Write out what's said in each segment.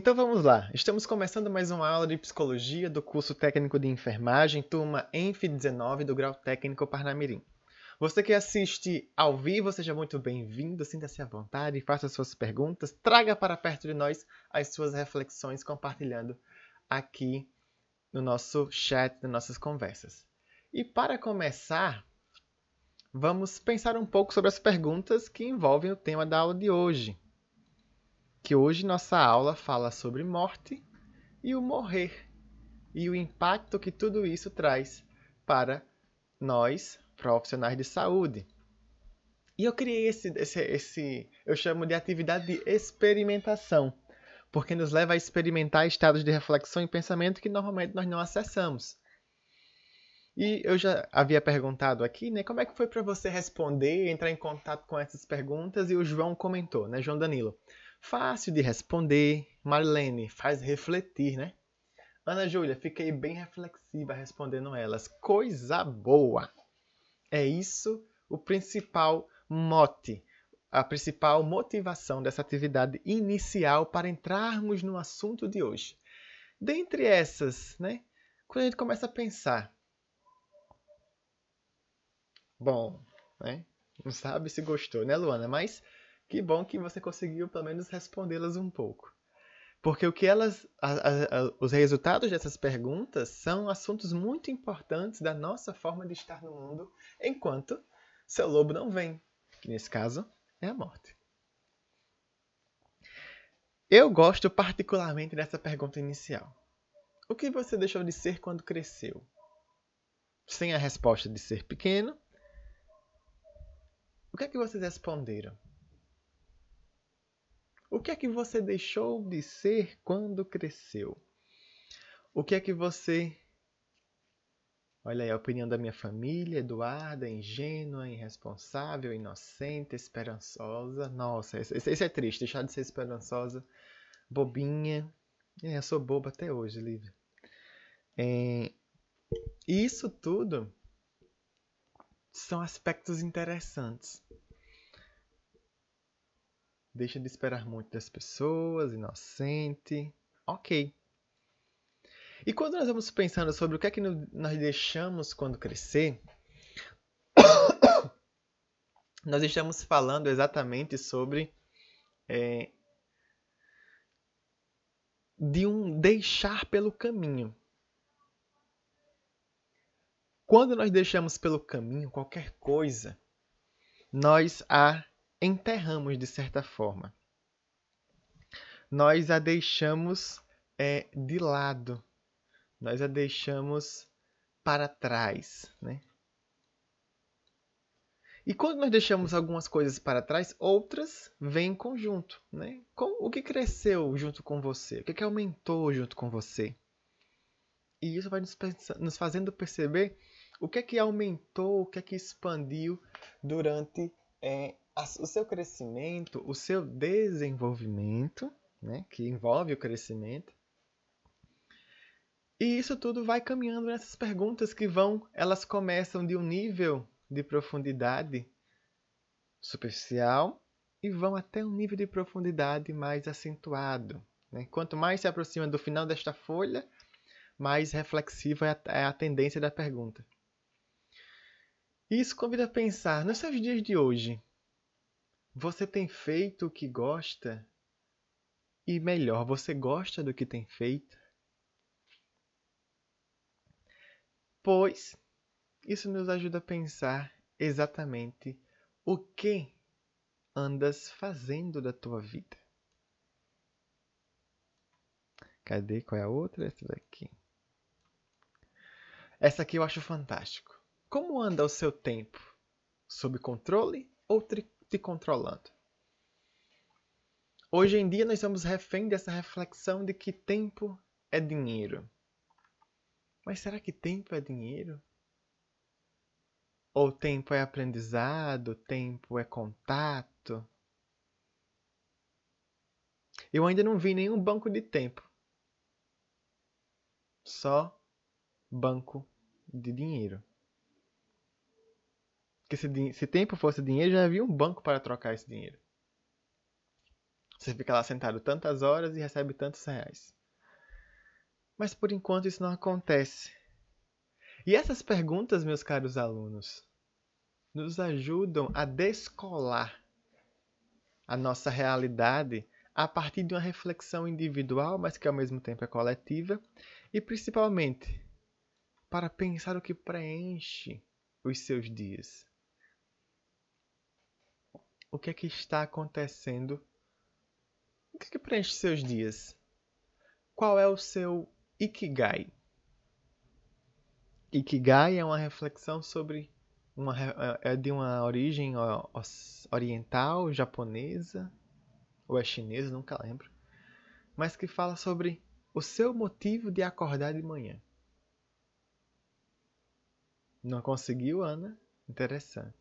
Então vamos lá, estamos começando mais uma aula de psicologia do curso técnico de enfermagem, turma ENF 19 do grau técnico Parnamirim. Você que assiste ao vivo, seja muito bem-vindo, sinta-se à vontade, faça suas perguntas, traga para perto de nós as suas reflexões, compartilhando aqui no nosso chat, nas nossas conversas. E para começar, vamos pensar um pouco sobre as perguntas que envolvem o tema da aula de hoje. Que hoje nossa aula fala sobre morte e o morrer e o impacto que tudo isso traz para nós, profissionais de saúde. E eu criei esse, esse, esse eu chamo de atividade de experimentação, porque nos leva a experimentar estados de reflexão e pensamento que normalmente nós não acessamos. E eu já havia perguntado aqui, né, como é que foi para você responder, entrar em contato com essas perguntas, e o João comentou, né, João Danilo. Fácil de responder, Marlene, faz refletir, né? Ana Júlia, fiquei bem reflexiva respondendo elas. Coisa boa! É isso o principal mote, a principal motivação dessa atividade inicial para entrarmos no assunto de hoje. Dentre essas, né, quando a gente começa a pensar, bom, né, não sabe se gostou, né, Luana? Mas que bom que você conseguiu pelo menos respondê-las um pouco. Porque o que elas, a, a, a, os resultados dessas perguntas são assuntos muito importantes da nossa forma de estar no mundo, enquanto seu lobo não vem, que nesse caso é a morte. Eu gosto particularmente dessa pergunta inicial. O que você deixou de ser quando cresceu? Sem a resposta de ser pequeno, o que é que vocês responderam? O que é que você deixou de ser quando cresceu? O que é que você. Olha aí a opinião da minha família, Eduarda, ingênua, irresponsável, inocente, esperançosa. Nossa, esse, esse é triste, deixar de ser esperançosa, bobinha. É, eu sou boba até hoje, Lívia. É, isso tudo são aspectos interessantes deixa de esperar muito das pessoas, inocente. Ok. E quando nós vamos pensando sobre o que é que nós deixamos quando crescer, nós estamos falando exatamente sobre é, de um deixar pelo caminho. Quando nós deixamos pelo caminho qualquer coisa, nós a enterramos de certa forma. Nós a deixamos é, de lado, nós a deixamos para trás, né? E quando nós deixamos algumas coisas para trás, outras vêm em conjunto, né? Com, o que cresceu junto com você? O que, que aumentou junto com você? E isso vai nos, nos fazendo perceber o que é que aumentou, o que é que expandiu durante é, o seu crescimento, o seu desenvolvimento, né, que envolve o crescimento. E isso tudo vai caminhando nessas perguntas que vão, elas começam de um nível de profundidade superficial e vão até um nível de profundidade mais acentuado. Né? Quanto mais se aproxima do final desta folha, mais reflexiva é a, é a tendência da pergunta. Isso convida a pensar nos seus dias de hoje. Você tem feito o que gosta? E melhor, você gosta do que tem feito? Pois isso nos ajuda a pensar exatamente o que andas fazendo da tua vida. Cadê? Qual é a outra? Essa daqui. Essa aqui eu acho fantástico. Como anda o seu tempo? Sob controle ou te controlando. Hoje em dia nós somos refém dessa reflexão de que tempo é dinheiro. Mas será que tempo é dinheiro? Ou tempo é aprendizado, tempo é contato? Eu ainda não vi nenhum banco de tempo. Só banco de dinheiro. Porque se, se tempo fosse dinheiro, já havia um banco para trocar esse dinheiro. Você fica lá sentado tantas horas e recebe tantos reais. Mas por enquanto isso não acontece. E essas perguntas, meus caros alunos, nos ajudam a descolar a nossa realidade a partir de uma reflexão individual, mas que ao mesmo tempo é coletiva, e principalmente para pensar o que preenche os seus dias. O que é que está acontecendo? O que é que preenche seus dias? Qual é o seu ikigai? Ikigai é uma reflexão sobre uma, é, é de uma origem oriental, japonesa, ou é chinesa, nunca lembro, mas que fala sobre o seu motivo de acordar de manhã. Não conseguiu, Ana? Interessante.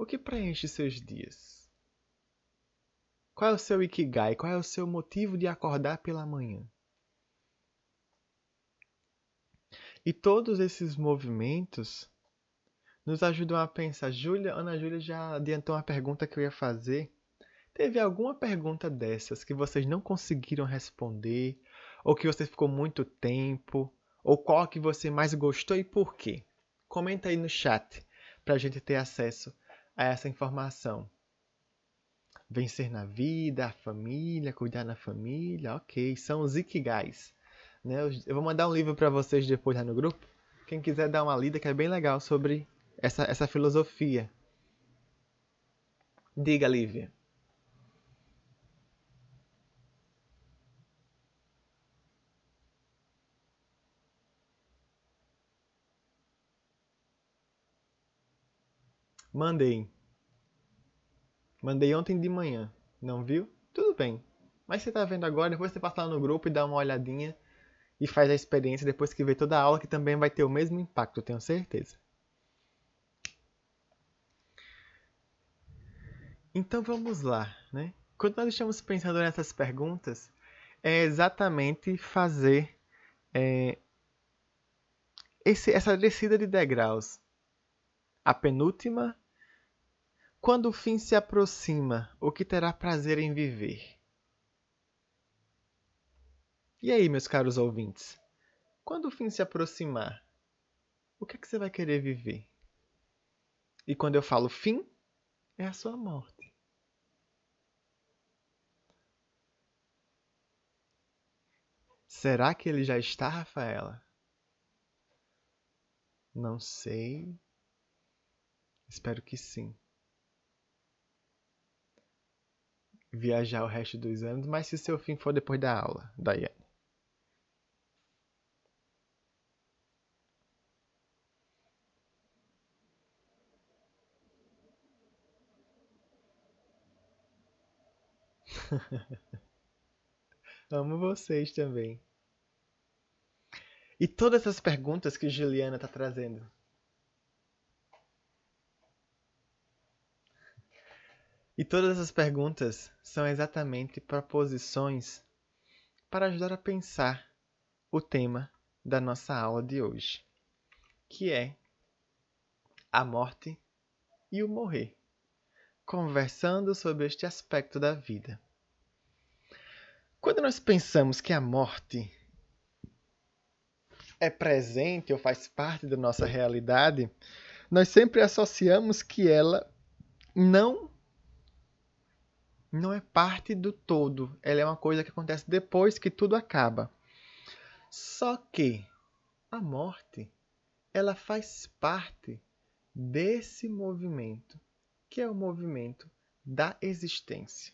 O que preenche seus dias? Qual é o seu ikigai? Qual é o seu motivo de acordar pela manhã? E todos esses movimentos nos ajudam a pensar. Ana Júlia já adiantou uma pergunta que eu ia fazer. Teve alguma pergunta dessas que vocês não conseguiram responder, ou que você ficou muito tempo, ou qual que você mais gostou e por quê? Comenta aí no chat para a gente ter acesso a essa informação. Vencer na vida, a família, cuidar da família, ok, são os ikigais. Né? Eu vou mandar um livro para vocês depois lá no grupo. Quem quiser dar uma lida, que é bem legal sobre essa, essa filosofia. Diga, Lívia. Mandei. Mandei ontem de manhã. Não viu? Tudo bem. Mas você tá vendo agora, depois você passa lá no grupo e dá uma olhadinha e faz a experiência depois que vê toda a aula, que também vai ter o mesmo impacto, tenho certeza. Então vamos lá, né? Quando nós estamos pensando nessas perguntas, é exatamente fazer é, esse, essa descida de degraus. A penúltima quando o fim se aproxima, o que terá prazer em viver? E aí, meus caros ouvintes? Quando o fim se aproximar, o que é que você vai querer viver? E quando eu falo fim, é a sua morte. Será que ele já está, Rafaela? Não sei. Espero que sim. Viajar o resto dos anos, mas se seu fim for depois da aula, Daiane. Amo vocês também. E todas essas perguntas que Juliana está trazendo E todas essas perguntas são exatamente proposições para ajudar a pensar o tema da nossa aula de hoje, que é a morte e o morrer, conversando sobre este aspecto da vida. Quando nós pensamos que a morte é presente ou faz parte da nossa realidade, nós sempre associamos que ela não não é parte do todo. Ela é uma coisa que acontece depois que tudo acaba. Só que a morte, ela faz parte desse movimento, que é o movimento da existência.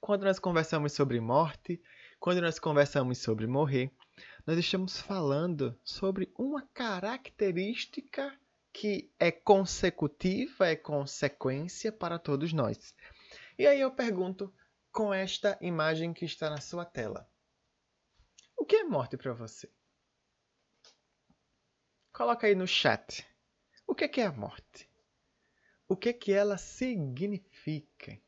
Quando nós conversamos sobre morte, quando nós conversamos sobre morrer, nós estamos falando sobre uma característica que é consecutiva, é consequência para todos nós. E aí eu pergunto com esta imagem que está na sua tela: O que é morte para você? Coloca aí no chat. O que é, que é a morte? O que é que ela significa?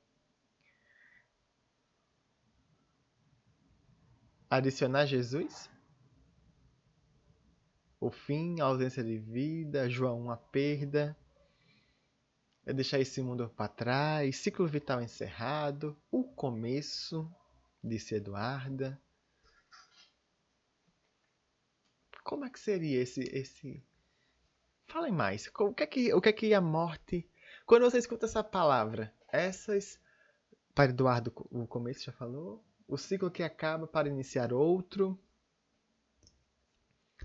Adicionar Jesus? O fim, a ausência de vida, João, a perda. é deixar esse mundo para trás, ciclo vital encerrado, o começo, disse Eduarda. Como é que seria esse esse Falem mais. O que é que o que é que a morte quando você escuta essa palavra, essas para Eduardo o começo já falou, o ciclo que acaba para iniciar outro,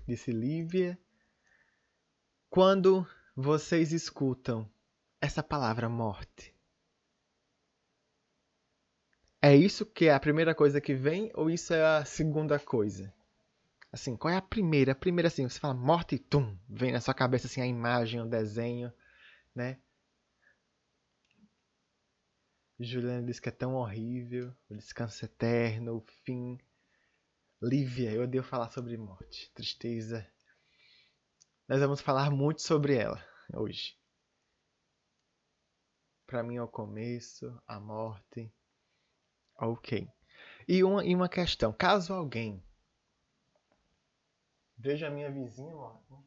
disse Lívia. Quando vocês escutam essa palavra morte, é isso que é a primeira coisa que vem ou isso é a segunda coisa? Assim, qual é a primeira? A primeira assim, você fala morte e tum, vem na sua cabeça assim a imagem, o desenho, né? Juliana diz que é tão horrível, o descanso eterno, o fim. Lívia, eu odeio falar sobre morte, tristeza. Nós vamos falar muito sobre ela hoje. Para mim é o começo, a morte. Ok. E uma, e uma questão: caso alguém veja a minha vizinha morta,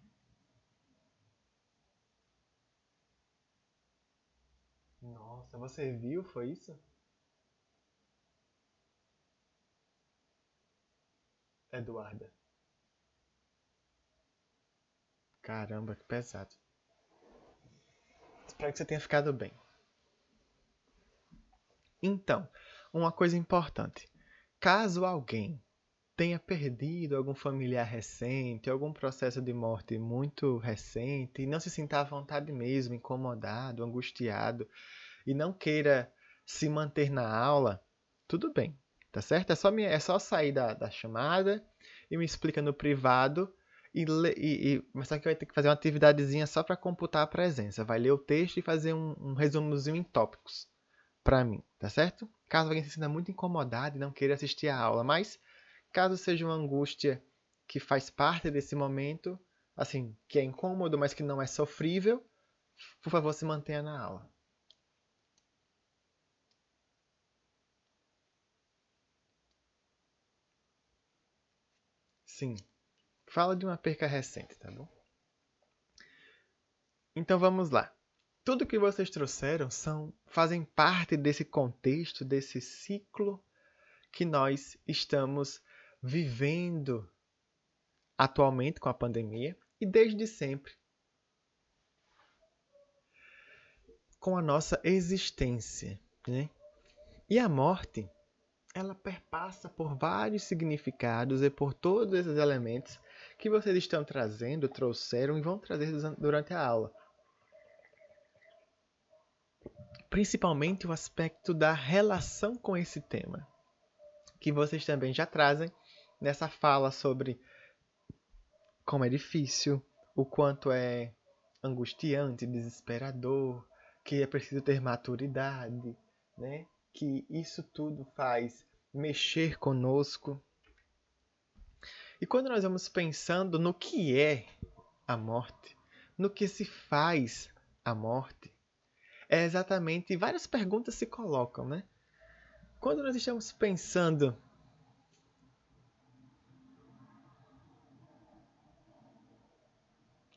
Nossa, você viu? Foi isso? Eduarda. Caramba, que pesado. Espero que você tenha ficado bem. Então, uma coisa importante. Caso alguém tenha perdido algum familiar recente, algum processo de morte muito recente e não se sinta à vontade mesmo, incomodado, angustiado e não queira se manter na aula, tudo bem, tá certo? É só, me, é só sair da, da chamada e me explica no privado e, e, e mas só que vai ter que fazer uma atividadezinha só para computar a presença. Vai ler o texto e fazer um, um resumozinho em tópicos para mim, tá certo? Caso alguém se sinta muito incomodado e não queira assistir a aula, mas Caso seja uma angústia que faz parte desse momento, assim, que é incômodo, mas que não é sofrível, por favor, se mantenha na aula. Sim. Fala de uma perca recente, tá bom? Então vamos lá. Tudo que vocês trouxeram são fazem parte desse contexto, desse ciclo que nós estamos vivendo atualmente com a pandemia e desde sempre com a nossa existência, né? E a morte, ela perpassa por vários significados e por todos esses elementos que vocês estão trazendo, trouxeram e vão trazer durante a aula. Principalmente o aspecto da relação com esse tema, que vocês também já trazem nessa fala sobre como é difícil, o quanto é angustiante, desesperador, que é preciso ter maturidade, né? Que isso tudo faz mexer conosco. E quando nós vamos pensando no que é a morte, no que se faz a morte, é exatamente várias perguntas se colocam, né? Quando nós estamos pensando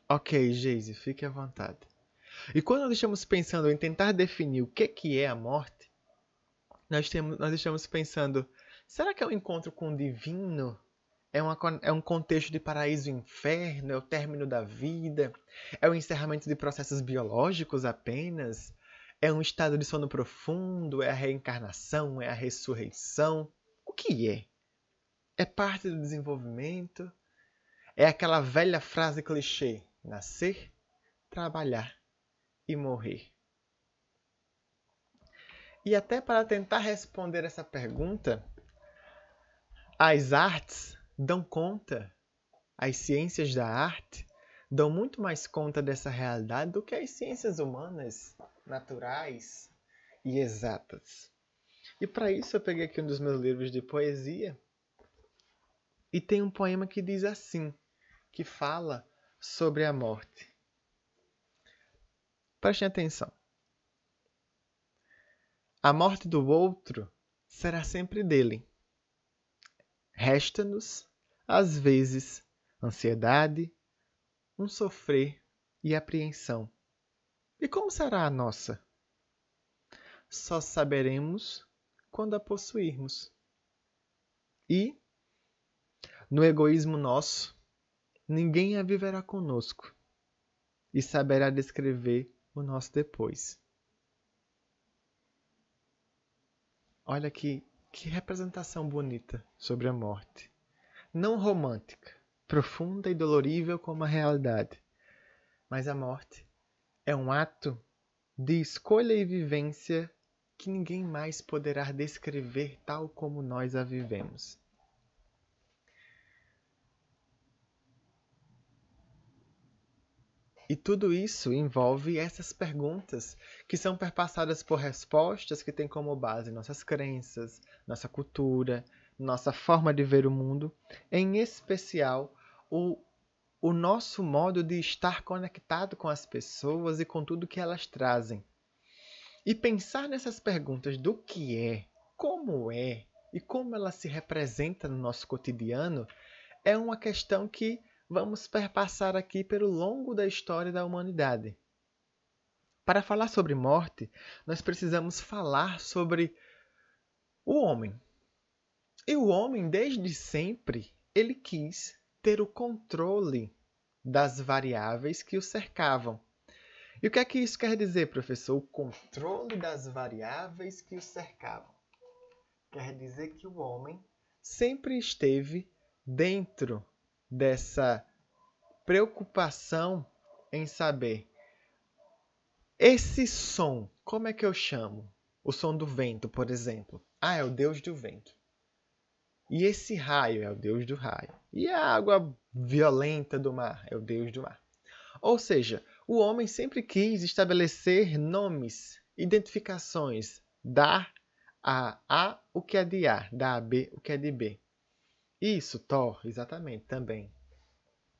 Ok, Geise, fique à vontade. E quando nós estamos pensando em tentar definir o que, que é a morte, nós, temos, nós estamos pensando: será que é o um encontro com o divino? É, uma, é um contexto de paraíso e inferno? É o término da vida? É o encerramento de processos biológicos apenas? É um estado de sono profundo? É a reencarnação? É a ressurreição? O que é? É parte do desenvolvimento? É aquela velha frase clichê: nascer, trabalhar e morrer. E até para tentar responder essa pergunta, as artes dão conta, as ciências da arte dão muito mais conta dessa realidade do que as ciências humanas, naturais e exatas. E para isso eu peguei aqui um dos meus livros de poesia e tem um poema que diz assim, que fala sobre a morte. Prestem atenção. A morte do outro será sempre dele. Resta-nos, às vezes, ansiedade, um sofrer e apreensão. E como será a nossa? Só saberemos quando a possuirmos. E, no egoísmo nosso, ninguém a viverá conosco e saberá descrever o nosso depois. Olha que, que representação bonita sobre a morte. Não romântica, profunda e dolorível como a realidade, mas a morte é um ato de escolha e vivência que ninguém mais poderá descrever tal como nós a vivemos. E tudo isso envolve essas perguntas que são perpassadas por respostas que têm como base nossas crenças, nossa cultura, nossa forma de ver o mundo, em especial o, o nosso modo de estar conectado com as pessoas e com tudo que elas trazem. E pensar nessas perguntas do que é, como é e como ela se representa no nosso cotidiano é uma questão que vamos perpassar aqui pelo longo da história da humanidade. Para falar sobre morte, nós precisamos falar sobre o homem. E o homem, desde sempre, ele quis ter o controle das variáveis que o cercavam. E o que é que isso quer dizer, professor? O controle das variáveis que o cercavam. Quer dizer que o homem sempre esteve dentro dessa preocupação em saber esse som, como é que eu chamo? O som do vento, por exemplo. Ah, é o deus do vento. E esse raio é o deus do raio. E a água violenta do mar é o deus do mar. Ou seja, o homem sempre quis estabelecer nomes, identificações, dar a A o que é de A, dar a B o que é de B. Isso, Thor, exatamente, também.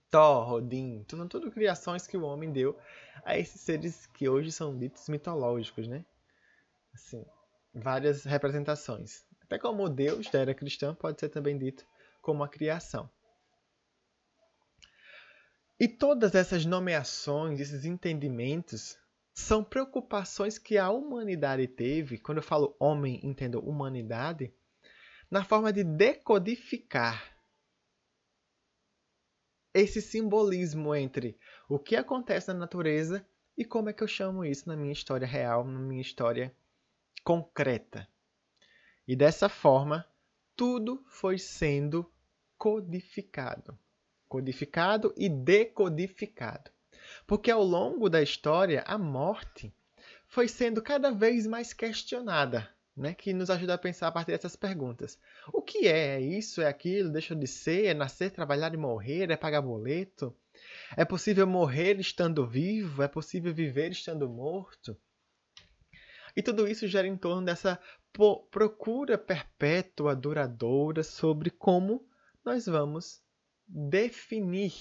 Thor, Odin, tudo, tudo criações que o homem deu a esses seres que hoje são ditos mitológicos, né? Assim, várias representações. Até como Deus da era cristã pode ser também dito como a criação. E todas essas nomeações, esses entendimentos, são preocupações que a humanidade teve, quando eu falo homem, entendo humanidade, na forma de decodificar esse simbolismo entre o que acontece na natureza e como é que eu chamo isso na minha história real, na minha história concreta. E dessa forma, tudo foi sendo codificado. Codificado e decodificado. Porque ao longo da história, a morte foi sendo cada vez mais questionada né, que nos ajuda a pensar a partir dessas perguntas. O que é? É isso? É aquilo? Deixa de ser? É nascer, trabalhar e morrer? É pagar boleto? É possível morrer estando vivo? É possível viver estando morto? E tudo isso gera em torno dessa procura perpétua, duradoura sobre como nós vamos definir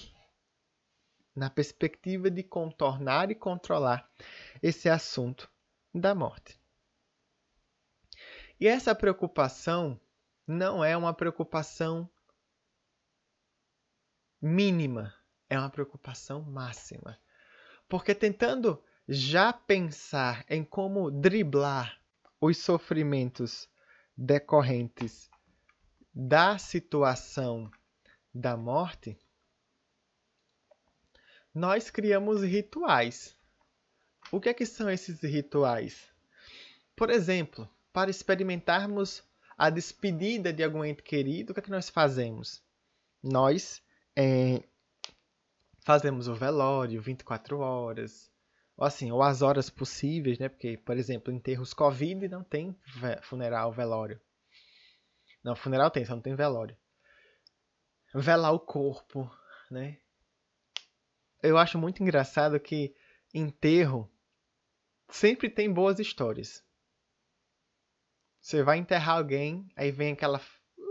na perspectiva de contornar e controlar esse assunto da morte. E essa preocupação não é uma preocupação mínima, é uma preocupação máxima. Porque tentando já pensar em como driblar os sofrimentos decorrentes da situação da morte, nós criamos rituais. O que é que são esses rituais? Por exemplo, para experimentarmos a despedida de algum ente querido, o que é que nós fazemos? Nós é, fazemos o velório 24 horas, ou assim, ou as horas possíveis, né? Porque, por exemplo, enterros Covid não tem funeral, velório. Não, funeral tem, só não tem velório. Velar o corpo, né? Eu acho muito engraçado que enterro sempre tem boas histórias. Você vai enterrar alguém, aí vem aquela.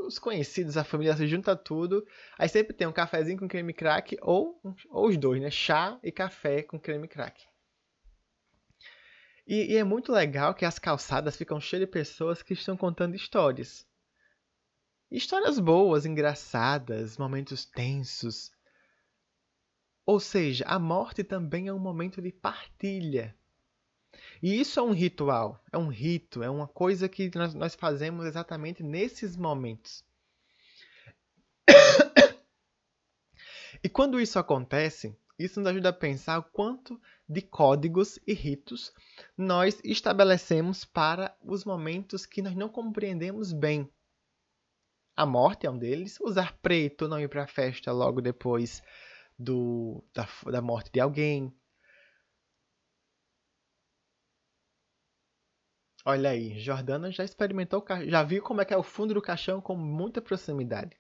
Os conhecidos, a família se junta tudo. Aí sempre tem um cafezinho com creme crack ou, ou os dois, né? Chá e café com creme crack. E, e é muito legal que as calçadas ficam cheias de pessoas que estão contando histórias. Histórias boas, engraçadas, momentos tensos. Ou seja, a morte também é um momento de partilha E isso é um ritual, é um rito, é uma coisa que nós, nós fazemos exatamente nesses momentos. e quando isso acontece, isso nos ajuda a pensar o quanto de códigos e ritos nós estabelecemos para os momentos que nós não compreendemos bem. A morte é um deles, usar preto, não ir para a festa logo depois do, da, da morte de alguém, Olha aí, Jordana já experimentou, já viu como é que é o fundo do caixão com muita proximidade.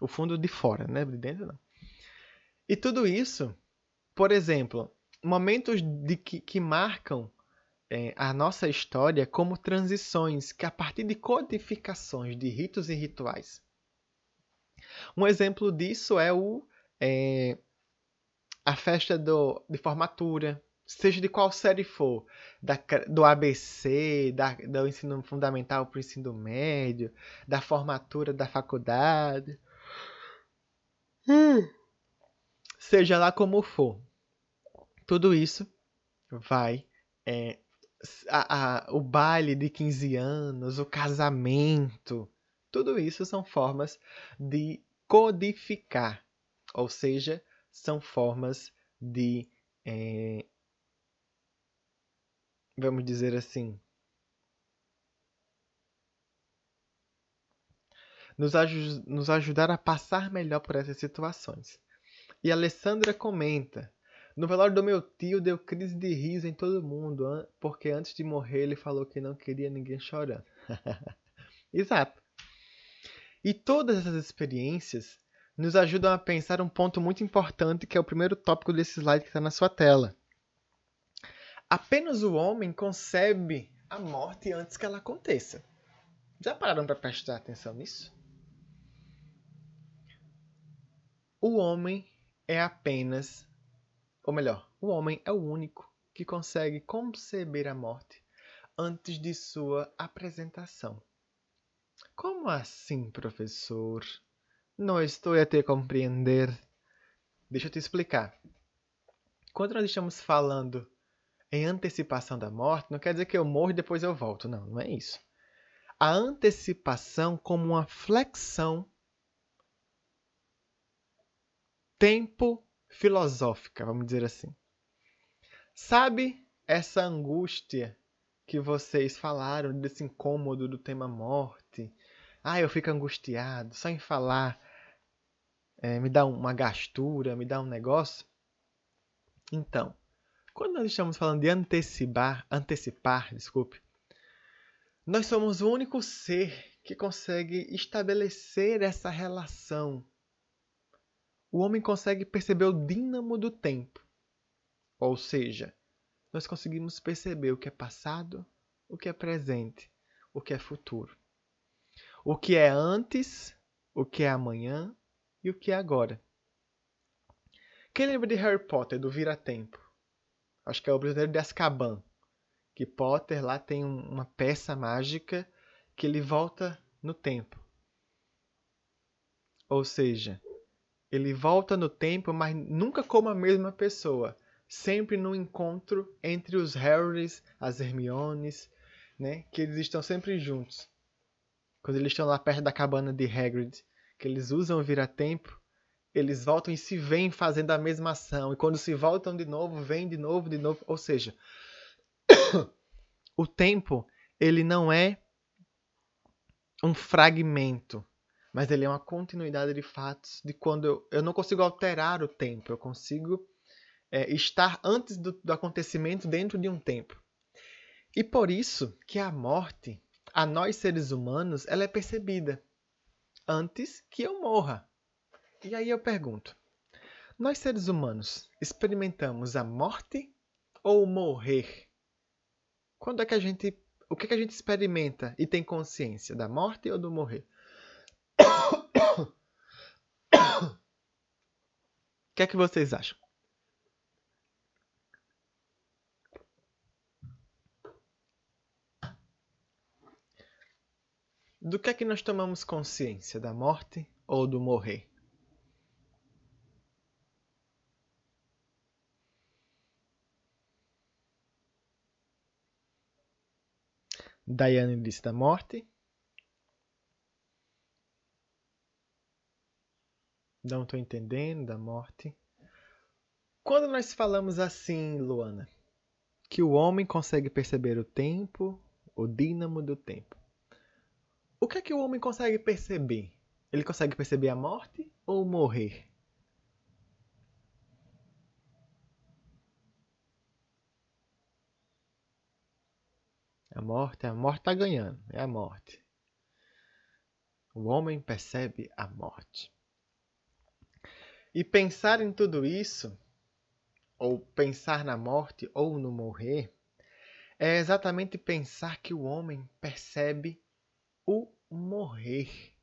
O fundo de fora, né? De dentro não. E tudo isso, por exemplo, momentos de que, que marcam é, a nossa história como transições, que a partir de codificações de ritos e rituais. Um exemplo disso é o é, a festa do, de formatura, seja de qual série for, da, do ABC, da, do ensino fundamental para o ensino médio, da formatura da faculdade. Hum. Seja lá como for, tudo isso vai. É, a, a, o baile de 15 anos, o casamento, tudo isso são formas de codificar, ou seja, são formas de é, vamos dizer assim, nos, aj nos ajudar a passar melhor por essas situações. E Alessandra comenta: No velório do meu tio deu crise de riso em todo mundo, porque antes de morrer ele falou que não queria ninguém chorando. Exato. E todas essas experiências nos ajudam a pensar um ponto muito importante que é o primeiro tópico desse slide que está na sua tela. Apenas o homem concebe a morte antes que ela aconteça. Já pararam para prestar atenção nisso? O homem é apenas, ou melhor, o homem é o único que consegue conceber a morte antes de sua apresentação. Como assim, professor? Não estou a te compreender. Deixa eu te explicar. Quando nós estamos falando em antecipação da morte, não quer dizer que eu morro e depois eu volto. Não, não é isso. A antecipação como uma flexão tempo filosófica, vamos dizer assim. Sabe essa angústia que vocês falaram desse incômodo do tema morte? Ah, eu fico angustiado só em falar, é, me dá uma gastura, me dá um negócio. Então, quando nós estamos falando de antecipar, antecipar, desculpe, nós somos o único ser que consegue estabelecer essa relação. O homem consegue perceber o dínamo do tempo. Ou seja, nós conseguimos perceber o que é passado, o que é presente, o que é futuro. O que é antes, o que é amanhã e o que é agora. Quem lembra de Harry Potter, do Vira-Tempo? Acho que é o Prisioneiro de Azkaban, que Potter lá tem uma peça mágica que ele volta no tempo. Ou seja, ele volta no tempo, mas nunca como a mesma pessoa, sempre no encontro entre os Harrys, as Hermiones, né, que eles estão sempre juntos. Quando eles estão lá perto da cabana de Hagrid, que eles usam o vira-tempo eles voltam e se veem fazendo a mesma ação. E quando se voltam de novo, vêm de novo, de novo. Ou seja, o tempo, ele não é um fragmento, mas ele é uma continuidade de fatos de quando eu, eu não consigo alterar o tempo, eu consigo é, estar antes do, do acontecimento dentro de um tempo. E por isso que a morte, a nós seres humanos, ela é percebida antes que eu morra. E aí eu pergunto: nós seres humanos experimentamos a morte ou morrer? Quando é que a gente, o que, é que a gente experimenta e tem consciência da morte ou do morrer? O que é que vocês acham? Do que é que nós tomamos consciência, da morte ou do morrer? Disse da morte. Não estou entendendo da morte. Quando nós falamos assim, Luana, que o homem consegue perceber o tempo, o dínamo do tempo. O que é que o homem consegue perceber? Ele consegue perceber a morte ou morrer? A morte, a morte está ganhando, é a morte. O homem percebe a morte. E pensar em tudo isso, ou pensar na morte ou no morrer, é exatamente pensar que o homem percebe o morrer.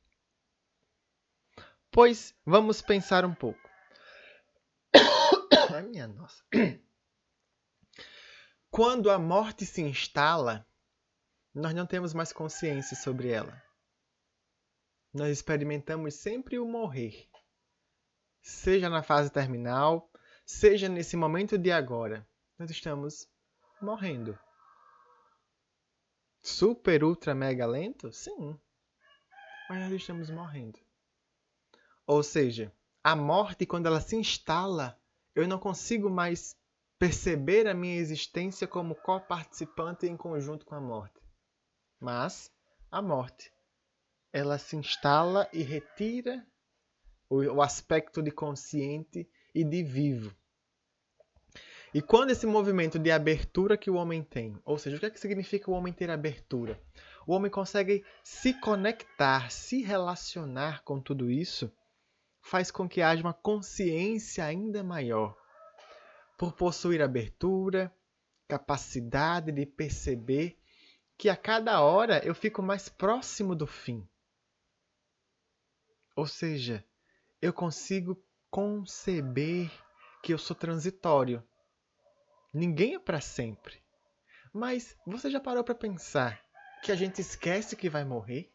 Pois vamos pensar um pouco. Ai, minha nossa. Quando a morte se instala, nós não temos mais consciência sobre ela. Nós experimentamos sempre o morrer, seja na fase terminal, seja nesse momento de agora. Nós estamos morrendo. Super, ultra, mega lento? Sim. Mas nós estamos morrendo. Ou seja, a morte, quando ela se instala, eu não consigo mais perceber a minha existência como co-participante em conjunto com a morte. Mas a morte, ela se instala e retira o, aspecto de consciente e de vivo. E quando esse movimento de abertura que o homem tem, ou seja, o que, é que significa o homem ter abertura? O homem consegue se conectar, se relacionar com tudo isso faz com que haja uma consciência ainda maior, por possuir abertura, capacidade de perceber que a cada hora eu fico mais próximo do fim. Ou seja, eu consigo conceber que eu sou transitório. Ninguém é para sempre. Mas você já parou para pensar que a gente esquece que vai morrer?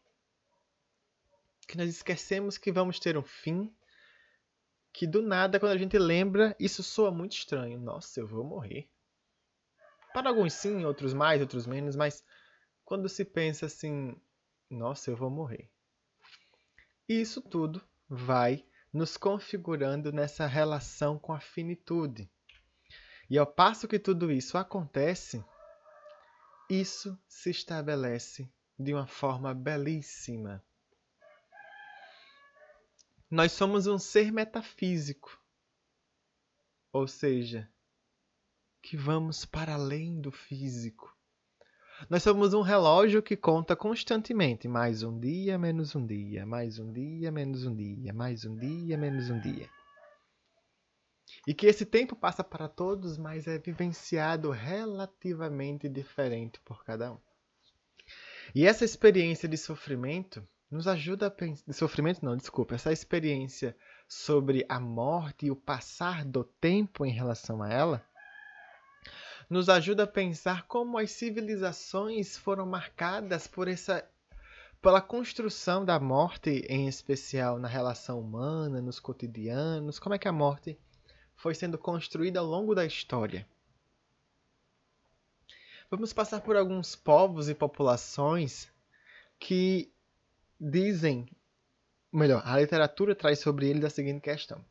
Que nós esquecemos que vamos ter um fim? que do nada, quando a gente lembra, isso soa muito estranho. Nossa, eu vou morrer. Para alguns sim, outros mais, outros menos, mas quando se pensa assim, nossa, eu vou morrer. Isso tudo vai nos configurando nessa relação com a finitude. E ao passo que tudo isso acontece, isso se estabelece de uma forma belíssima nós somos um ser metafísico, ou seja, que vamos para além do físico. Nós somos um relógio que conta constantemente mais um dia, menos um dia, mais um dia, menos um dia, mais um dia, menos um dia. E que esse tempo passa para todos, mas é vivenciado relativamente diferente por cada um. E essa experiência de sofrimento nos ajuda a pensar. De sofrimento, não, desculpa. Essa experiência sobre a morte e o passar do tempo em relação a ela nos ajuda a pensar como as civilizações foram marcadas por essa pela construção da morte, em especial na relação humana, nos cotidianos, como é que a morte foi sendo construída ao longo da história. Vamos passar por alguns povos e populações que dizem, melhor, a literatura traz sobre ele a seguinte questão.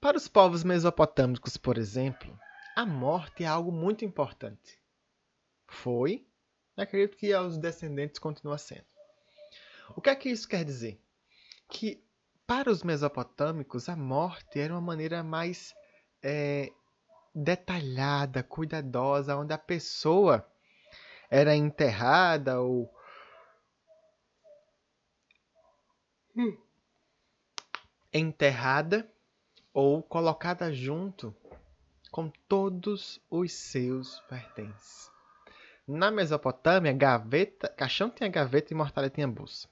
Para os povos mesopotâmicos, por exemplo, a morte é algo muito importante. Foi, acredito que aos descendentes continua sendo. O que é que isso quer dizer? Que para os mesopotâmicos a morte era uma maneira mais é, detalhada, cuidadosa, onde a pessoa era enterrada ou Hum. enterrada ou colocada junto com todos os seus pertences. Na Mesopotâmia, gaveta, caixão tinha gaveta e mortalha tinha bolsa.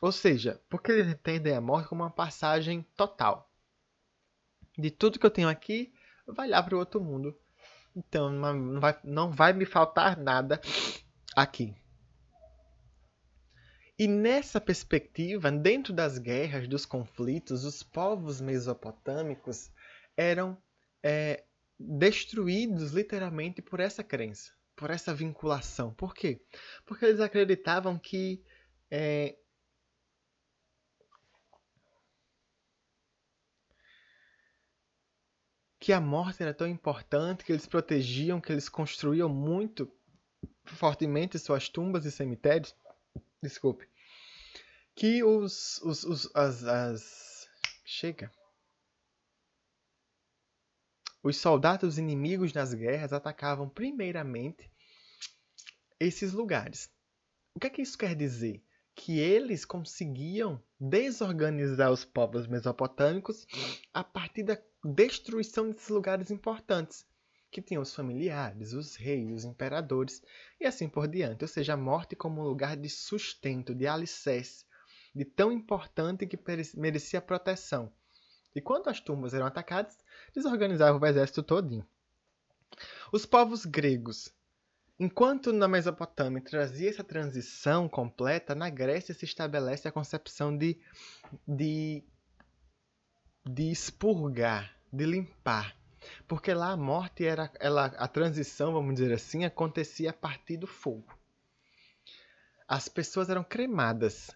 Ou seja, porque eles entendem a morte como uma passagem total. De tudo que eu tenho aqui, vai lá para o outro mundo. Então não vai, não vai me faltar nada aqui. E nessa perspectiva, dentro das guerras, dos conflitos, os povos mesopotâmicos eram é, destruídos literalmente por essa crença. por essa vinculação. Por quê? Porque eles acreditavam que é, que a morte era tão importante, que eles protegiam, que eles construíam muito fortemente suas tumbas e cemitérios. Desculpe. Que os. os, os as, as. Chega. Os soldados inimigos nas guerras atacavam primeiramente esses lugares. O que é que isso quer dizer? Que eles conseguiam desorganizar os povos mesopotâmicos a partir da destruição desses lugares importantes, que tinham os familiares, os reis, os imperadores e assim por diante. Ou seja, a morte como um lugar de sustento, de alicerce, de tão importante que merecia proteção. E quando as tumbas eram atacadas, desorganizava o exército todinho. Os povos gregos Enquanto na Mesopotâmia trazia essa transição completa, na Grécia se estabelece a concepção de, de, de expurgar, de limpar. Porque lá a morte era ela, a transição, vamos dizer assim, acontecia a partir do fogo. As pessoas eram cremadas,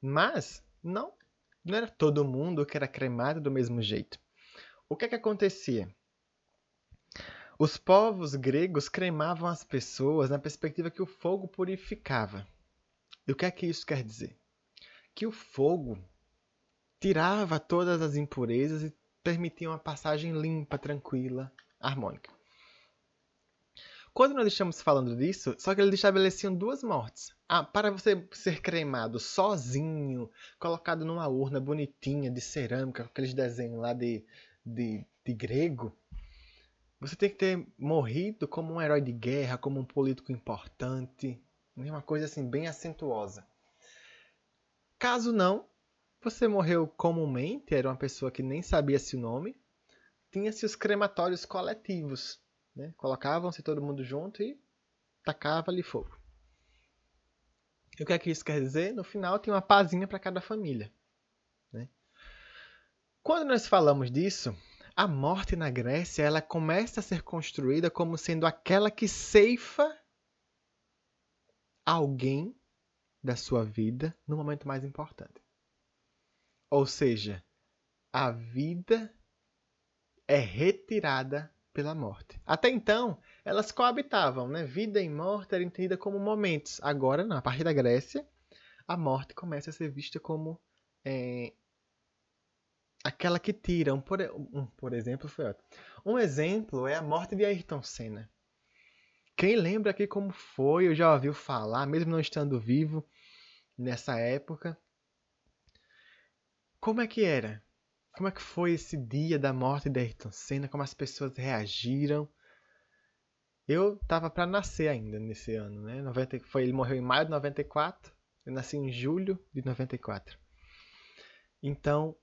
mas não, não era todo mundo que era cremado do mesmo jeito. O que é que acontecia? Os povos gregos cremavam as pessoas na perspectiva que o fogo purificava. E o que é que isso quer dizer? Que o fogo tirava todas as impurezas e permitia uma passagem limpa, tranquila, harmônica. Quando nós estamos falando disso, só que eles estabeleciam duas mortes. Ah, para você ser cremado sozinho, colocado numa urna bonitinha de cerâmica, aqueles desenhos lá de, de, de grego, você tem que ter morrido como um herói de guerra, como um político importante, uma coisa assim bem acentuosa. Caso não, você morreu comumente, era uma pessoa que nem sabia se o nome, tinha-se os crematórios coletivos, né? Colocavam-se todo mundo junto e tacava-lhe fogo. E o que é que isso quer dizer? No final tinha uma pazinha para cada família. Quando nós falamos disso, a morte na Grécia ela começa a ser construída como sendo aquela que ceifa alguém da sua vida no momento mais importante. Ou seja, a vida é retirada pela morte. Até então, elas coabitavam, né? Vida e morte eram entendidas como momentos. Agora, na parte da Grécia, a morte começa a ser vista como é, aquela que tira. Um por, um, por exemplo, foi ótimo. Um exemplo é a morte de Ayrton Senna. Quem lembra aqui como foi, eu já ouviu falar, mesmo não estando vivo nessa época. Como é que era? Como é que foi esse dia da morte de Ayrton Senna? Como as pessoas reagiram? Eu tava para nascer ainda nesse ano, né? 90, foi, ele morreu em maio de 94, eu nasci em julho de 94. Então,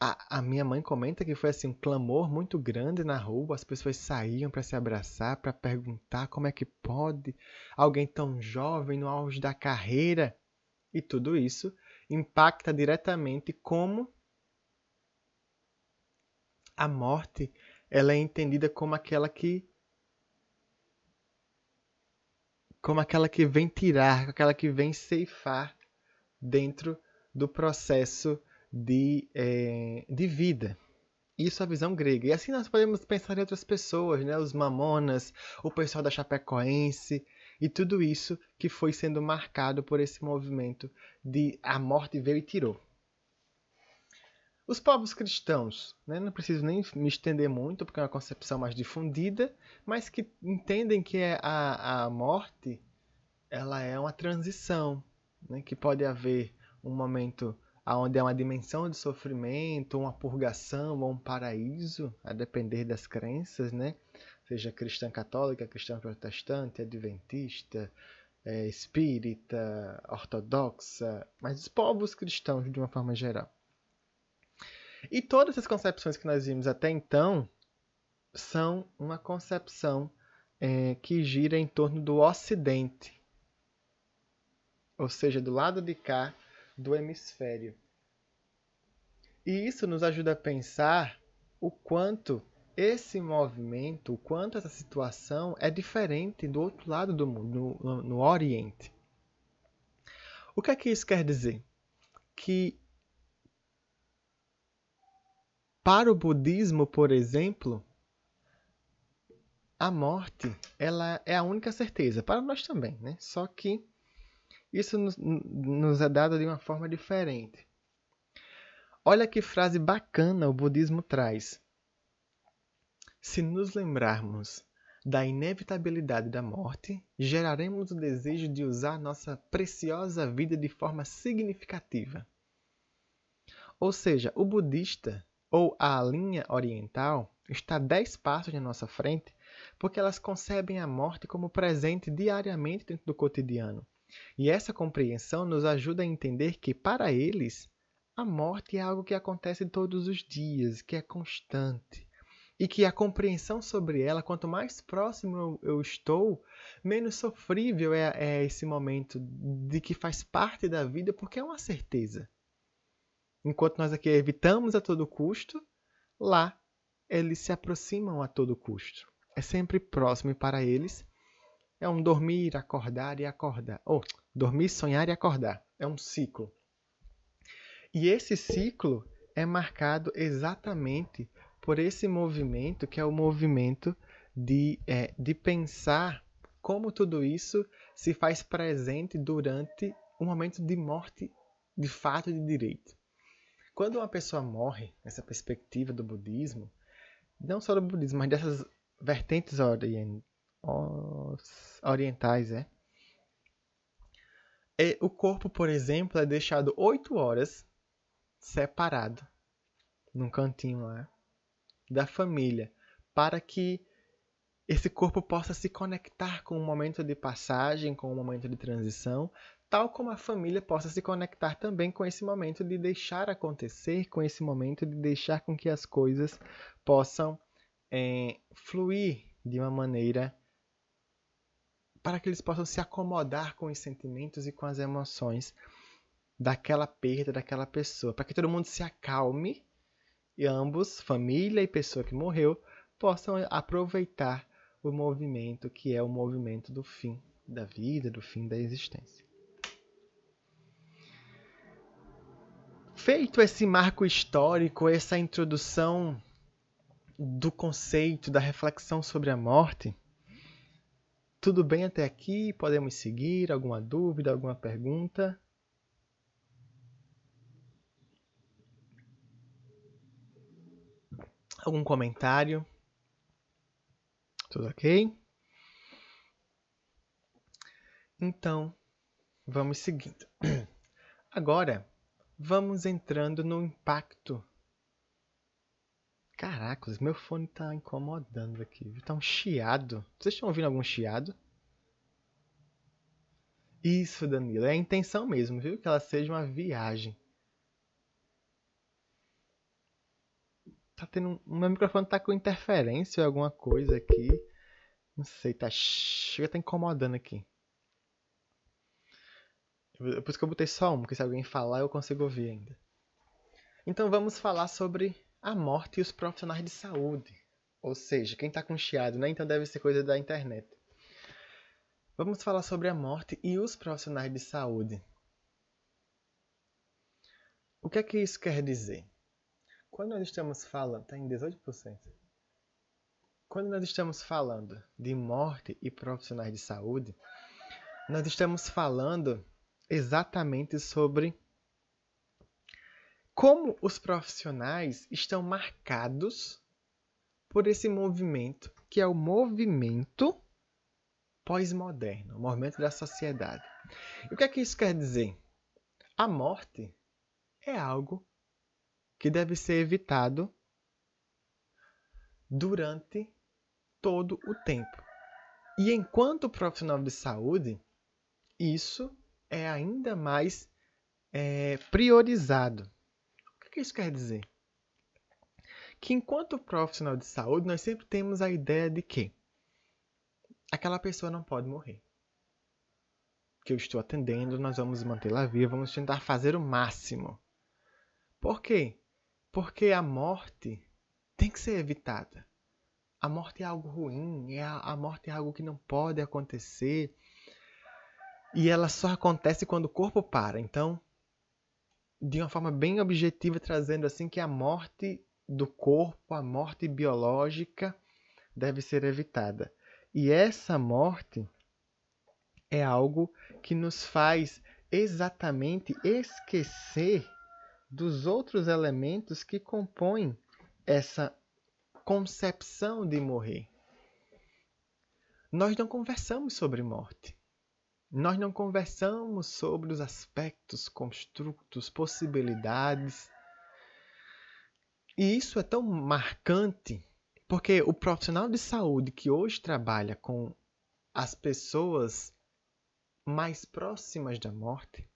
a, a, minha mãe comenta que foi assim um clamor muito grande na rua, as pessoas saíam para se abraçar, para perguntar como é que pode alguém tão jovem no auge da carreira. E tudo isso impacta diretamente como a morte ela é entendida como aquela que como aquela que vem tirar, aquela que vem ceifar dentro do processo de, é, de vida. Isso é a visão grega. E assim nós podemos pensar em outras pessoas, né? os mamonas, o pessoal da Chapecoense, e tudo isso que foi sendo marcado por esse movimento de a morte veio e tirou. Os povos cristãos, né? não preciso nem me estender muito, porque é uma concepção mais difundida, mas que entendem que é a, a morte ela é uma transição, né? que pode haver um momento onde é uma dimensão de sofrimento, uma purgação ou um paraíso, a depender das crenças, né? Seja cristã católica, cristã protestante, adventista, é, espírita, ortodoxa, mas os povos cristãos de uma forma geral. E todas as concepções que nós vimos até então são uma concepção é, que gira em torno do Ocidente, ou seja, do lado de cá do hemisfério. E isso nos ajuda a pensar o quanto esse movimento, o quanto essa situação é diferente do outro lado do mundo, no, no, Oriente. O que é que isso quer dizer? Que para o budismo, por exemplo, a morte ela é a única certeza. Para nós também, né? Só que isso nos, é dado de uma forma diferente. Olha que frase bacana o budismo traz. Se nos lembrarmos da inevitabilidade da morte, geraremos o desejo de usar nossa preciosa vida de forma significativa. Ou seja, o budista ou a linha oriental está dez passos na nossa frente porque elas concebem a morte como presente diariamente dentro do cotidiano. E essa compreensão nos ajuda a entender que, para eles, a morte é algo que acontece todos os dias, que é constante e que a compreensão sobre ela, quanto mais próximo eu, estou, menos sofrível é, é, esse momento de que faz parte da vida, porque é uma certeza. Enquanto nós aqui evitamos a todo custo, lá eles se aproximam a todo custo. É sempre próximo e para eles é um dormir, acordar e acordar. Ou dormir, sonhar e acordar. É um ciclo. E esse ciclo é marcado exatamente por esse movimento, que é o movimento de, é, de pensar como tudo isso se faz presente durante um momento de morte de fato de direito. Quando uma pessoa morre, nessa perspectiva do budismo, não só do budismo, mas dessas vertentes orientais, é, é o corpo, por exemplo, é deixado oito horas separado num cantinho lá da família, para que esse corpo possa se conectar com o momento de passagem, com o momento de transição, tal como a família possa se conectar também com esse momento de deixar acontecer, com esse momento de deixar com que as coisas possam é, fluir de uma maneira para que eles possam se acomodar com os sentimentos e com as emoções daquela perda daquela pessoa, para que todo mundo se acalme e ambos, família e pessoa que morreu, possam aproveitar o movimento que é o movimento do fim da vida, do fim da existência. Feito esse marco histórico, essa introdução do conceito, da reflexão sobre a morte, tudo bem até aqui? Podemos seguir? Alguma dúvida, alguma pergunta? Algum comentário? Tudo ok? Então, vamos seguindo. Agora, vamos entrando no impacto. Caracas, meu fone tá incomodando aqui. Tá um chiado. Vocês estão ouvindo algum chiado? Isso, Danilo. É a intenção mesmo, viu? Que ela seja uma viagem. tá tendo. O meu microfone tá com interferência ou alguma coisa aqui. Não sei, tá. Chega, tá incomodando aqui. Por isso que eu botei só um, porque se alguém falar eu consigo ouvir ainda. Então vamos falar sobre a morte e os profissionais de saúde. Ou seja, quem está com chiado, né? Então deve ser coisa da internet. Vamos falar sobre a morte e os profissionais de saúde. O que é que isso quer dizer? Quando nós estamos falando, está em 18%. Quando nós estamos falando de morte e profissionais de saúde, nós estamos falando exatamente sobre como os profissionais estão marcados por esse movimento, que é o movimento pós-moderno, o movimento da sociedade. E o que é que isso quer dizer? A morte é algo que deve ser evitado durante todo o tempo. E enquanto profissional de saúde, isso é ainda mais é, priorizado. O que isso quer dizer? Que enquanto profissional de saúde, nós sempre temos a ideia de que aquela pessoa não pode morrer. Que eu estou atendendo, nós vamos mantê-la viva, vamos tentar fazer o máximo. Por quê? Porque a morte tem que ser evitada. a morte é algo ruim, é a, a morte é algo que não pode acontecer. E ela só acontece quando o corpo para. Então, de uma forma bem objetiva, trazendo assim que a morte do corpo, a morte biológica, deve ser evitada. E essa morte é algo que nos faz exatamente esquecer dos outros elementos que compõem essa concepção de morrer. Nós não conversamos sobre morte. Nós não conversamos sobre os aspectos, construtos, possibilidades. E isso é tão marcante porque o profissional de saúde que hoje trabalha com as pessoas mais próximas da morte,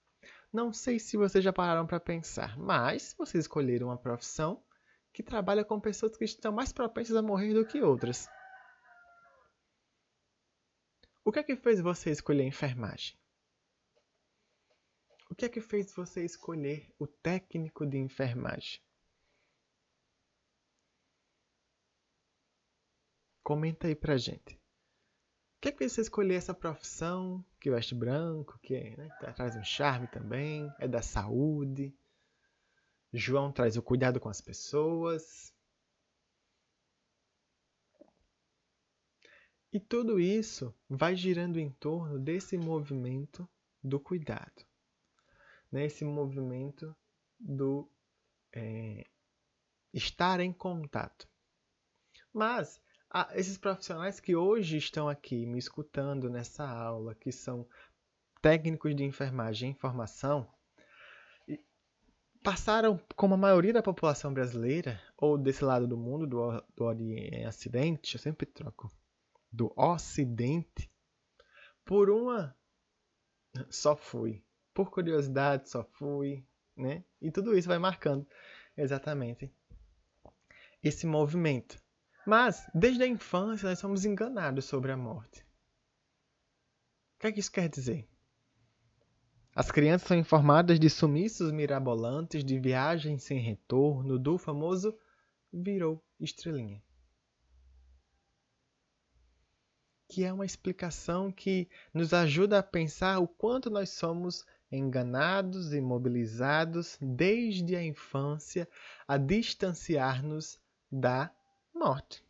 não sei se vocês já pararam para pensar, mas vocês escolheram uma profissão que trabalha com pessoas que estão mais propensas a morrer do que outras. O que é que fez você escolher enfermagem? O que é que fez você escolher o técnico de enfermagem? Comenta aí pra gente. O que é que fez você escolher essa profissão que veste branco, que né, traz um charme também, é da saúde? João traz o cuidado com as pessoas. E tudo isso vai girando em torno desse movimento do cuidado, né? esse movimento do é, estar em contato. Mas esses profissionais que hoje estão aqui me escutando nessa aula, que são técnicos de enfermagem em formação, passaram, como a maioria da população brasileira, ou desse lado do mundo, do, do Ocidente, eu sempre troco, do Ocidente, por uma. Só fui. Por curiosidade, só fui, né? E tudo isso vai marcando exatamente esse movimento. Mas, desde a infância, nós somos enganados sobre a morte. O que, é que isso quer dizer? As crianças são informadas de sumiços mirabolantes, de viagens sem retorno, do famoso virou estrelinha. Que é uma explicação que nos ajuda a pensar o quanto nós somos enganados e mobilizados desde a infância a distanciar-nos da morte.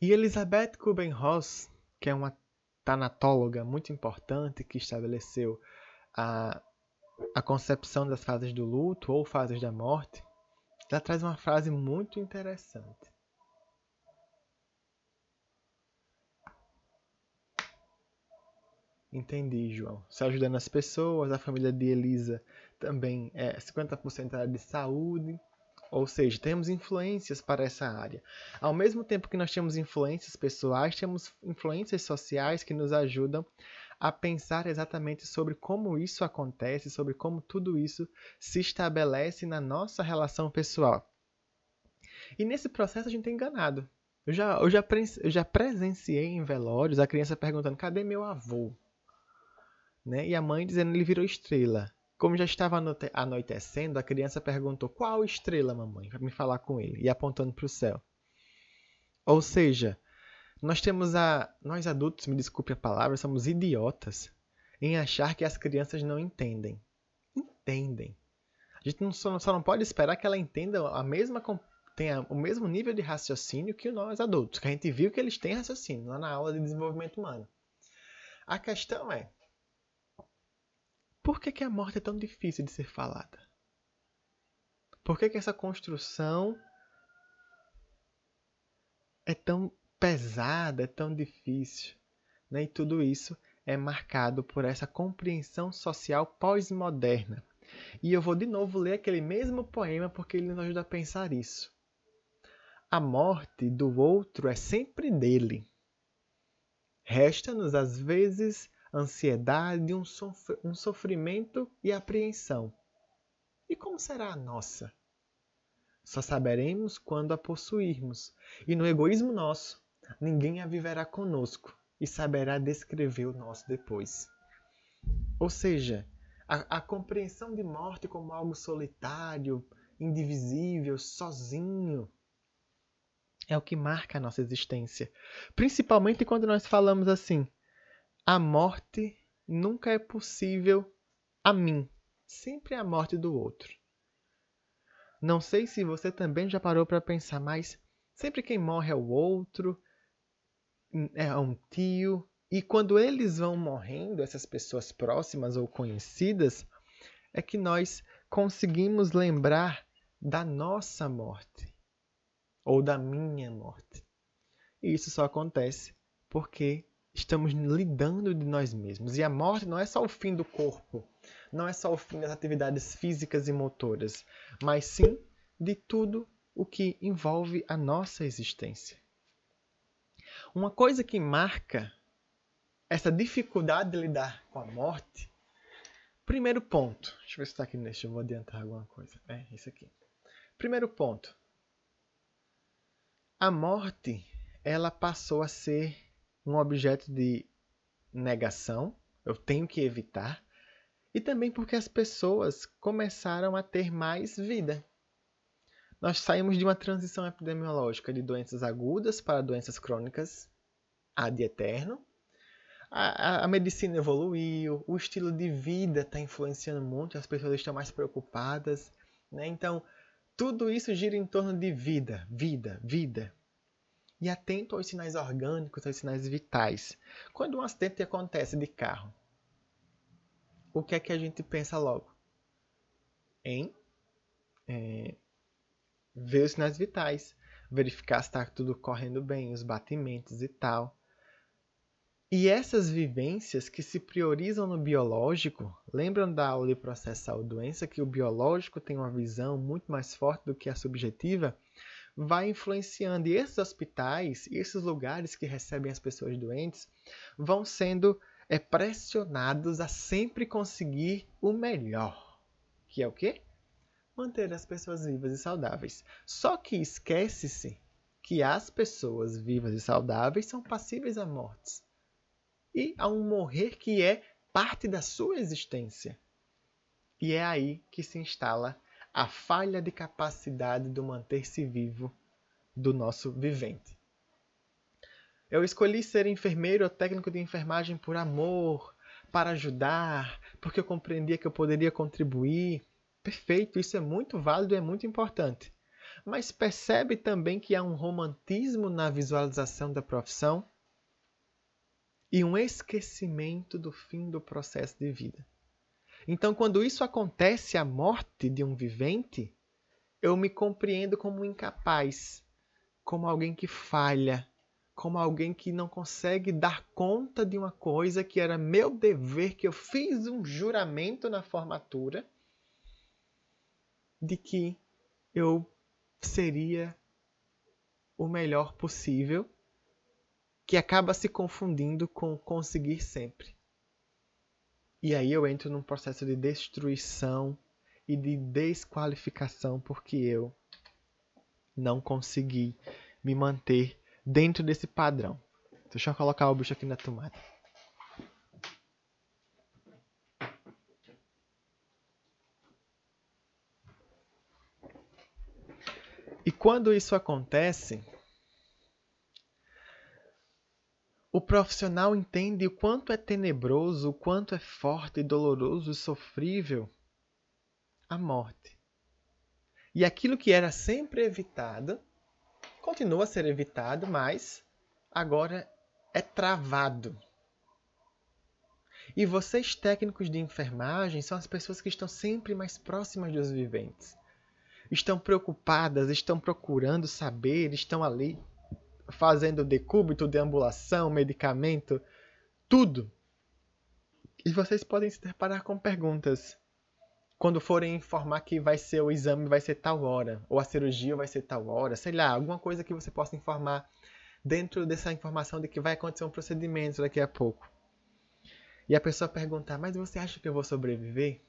E Elizabeth Kubben-Ross, que é uma tanatóloga muito importante que estabeleceu a, a concepção das fases do luto ou fases da morte, ela traz uma frase muito interessante. Entendi, João. Se ajudando as pessoas, a família de Elisa também é 50% área de saúde. Ou seja, temos influências para essa área. Ao mesmo tempo que nós temos influências pessoais, temos influências sociais que nos ajudam a pensar exatamente sobre como isso acontece, sobre como tudo isso se estabelece na nossa relação pessoal. E nesse processo a gente é enganado. Eu já, eu já, eu já presenciei em velórios a criança perguntando: cadê meu avô? Né? E a mãe dizendo: ele virou estrela. Como já estava anoitecendo, a criança perguntou: Qual estrela, mamãe? Para me falar com ele, e apontando para o céu. Ou seja, nós temos a. Nós adultos, me desculpe a palavra, somos idiotas em achar que as crianças não entendem. Entendem. A gente não, só, só não pode esperar que ela entenda a mesma tenha o mesmo nível de raciocínio que nós adultos, que a gente viu que eles têm raciocínio lá na aula de desenvolvimento humano. A questão é, por que, que a morte é tão difícil de ser falada? Por que, que essa construção é tão pesada, é tão difícil? Né? E tudo isso é marcado por essa compreensão social pós-moderna. E eu vou de novo ler aquele mesmo poema porque ele nos ajuda a pensar isso. A morte do outro é sempre dele. Resta-nos, às vezes, ansiedade, um, um sofrimento e apreensão. E como será a nossa? Só saberemos quando a possuirmos, e no egoísmo nosso, ninguém a viverá conosco e saberá descrever o nosso depois. Ou seja, a, a compreensão de morte como algo solitário, indivisível, sozinho, É o que marca a nossa existência. Principalmente quando nós falamos assim: a morte nunca é possível a mim, sempre é a morte do outro. Não sei se você também já parou para pensar, mas sempre quem morre é o outro, é um tio, e quando eles vão morrendo, essas pessoas próximas ou conhecidas, é que nós conseguimos lembrar da nossa morte ou da minha morte. E isso só acontece porque estamos lidando de nós mesmos. E a morte não é só o fim do corpo, não é só o fim das atividades físicas e motoras, mas sim de tudo o que envolve a nossa existência. Uma coisa que marca essa dificuldade de lidar com a morte. Primeiro ponto. Deixa eu ver se está aqui neste. Eu vou adiantar alguma coisa. É, isso aqui. Primeiro ponto. A morte, ela passou a ser um objeto de negação. Eu tenho que evitar. E também porque as pessoas começaram a ter mais vida. Nós saímos de uma transição epidemiológica de doenças agudas para doenças crônicas ad eterno a, a, medicina evoluiu, o estilo de vida está influenciando muito, as pessoas estão mais preocupadas, né? Então, tudo isso gira em torno de vida, vida, vida. E atento aos sinais orgânicos, aos sinais vitais. Quando um acidente acontece de carro, o que é que a gente pensa logo? Em é, ver os sinais vitais, verificar se está tudo correndo bem, os batimentos e tal. E essas vivências que se priorizam no biológico, lembram da aula de processar doença que o biológico tem uma visão muito mais forte do que a subjetiva, vai influenciando. E esses hospitais, esses lugares que recebem as pessoas doentes, vão sendo é, pressionados a sempre conseguir o melhor. Que é o quê? Manter as pessoas vivas e saudáveis. Só que esquece-se que as pessoas vivas e saudáveis são passíveis a mortes e a um morrer que é parte da sua existência. E é aí que se instala a falha de capacidade do manter-se vivo do nosso vivente. Eu escolhi ser enfermeiro ou técnico de enfermagem por amor, para ajudar, porque eu compreendia que eu poderia contribuir. Perfeito, isso é muito válido e é muito importante. Mas percebe também que há um romantismo na visualização da profissão e um esquecimento do fim do processo de vida. Então, quando isso acontece, a morte de um vivente, eu me compreendo como incapaz, como alguém que falha, como alguém que não consegue dar conta de uma coisa que era meu dever, que eu fiz um juramento na formatura de que eu seria o melhor possível que acaba se confundindo com conseguir sempre. E aí eu entro num processo de destruição e de desqualificação porque eu não consegui me manter dentro desse padrão. Deixa eu colocar o bicho aqui na tomada. E quando isso acontece, O profissional entende o quanto é tenebroso, o quanto é forte, doloroso e sofrível a morte. E aquilo que era sempre evitado, continua a ser evitado, mas agora é travado. E vocês, técnicos de enfermagem, são as pessoas que estão sempre mais próximas dos viventes. Estão preocupadas, estão procurando saber, estão ali fazendo decúbito, deambulação, medicamento, tudo. E vocês podem se deparar com perguntas. Quando forem informar que vai ser o exame vai ser tal hora, ou a cirurgia vai ser tal hora, sei lá, alguma coisa que você possa informar dentro dessa informação de que vai acontecer um procedimento daqui a pouco. E a pessoa perguntar: Mas você acha que eu vou sobreviver?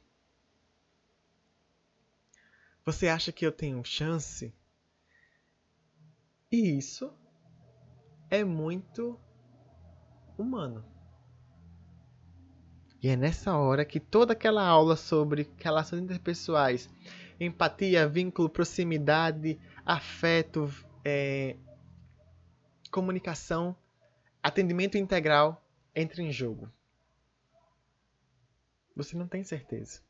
Você acha que eu tenho chance? E isso é muito humano. E é nessa hora que toda aquela aula sobre relações interpessoais, empatia, vínculo, proximidade, afeto, é, comunicação, atendimento integral entra em jogo? Você não tem certeza.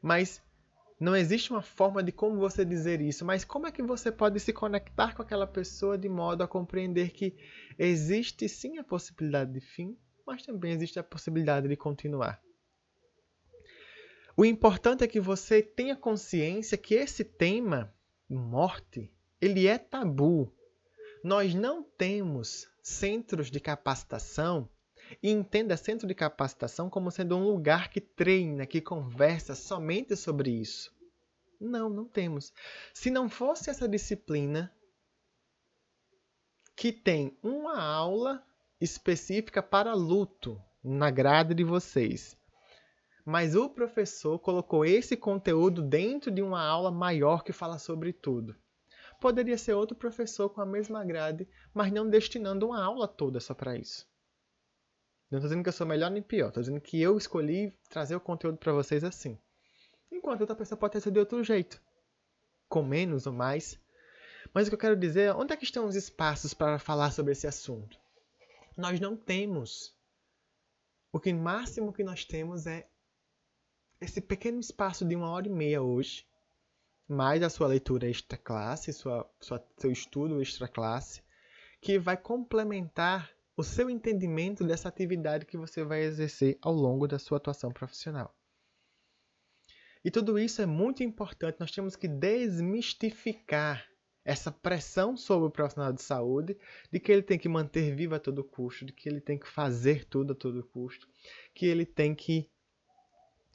Mas não existe uma forma de como você dizer isso, mas como é que você pode se conectar com aquela pessoa de modo a compreender que existe sim a possibilidade de fim, mas também existe a possibilidade de continuar. O importante é que você tenha consciência que esse tema, morte, ele é tabu. Nós não temos centros de capacitação e entenda centro de capacitação como sendo um lugar que treina, que conversa somente sobre isso. Não, não temos. Se não fosse essa disciplina que tem uma aula específica para luto na grade de vocês, mas o professor colocou esse conteúdo dentro de uma aula maior que fala sobre tudo. Poderia ser outro professor com a mesma grade, mas não destinando uma aula toda só para isso. Não estou dizendo que eu sou melhor nem pior, estou dizendo que eu escolhi trazer o conteúdo para vocês assim. Enquanto outra pessoa pode ter sido de outro jeito, com menos ou mais. Mas o que eu quero dizer é onde é que estão os espaços para falar sobre esse assunto? Nós não temos. O que máximo que nós temos é esse pequeno espaço de uma hora e meia hoje, mais a sua leitura extra classe, sua, sua, seu estudo extra classe, que vai complementar o seu entendimento dessa atividade que você vai exercer ao longo da sua atuação profissional. E tudo isso é muito importante, nós temos que desmistificar essa pressão sobre o profissional de saúde de que ele tem que manter vivo a todo custo, de que ele tem que fazer tudo a todo custo, que ele tem que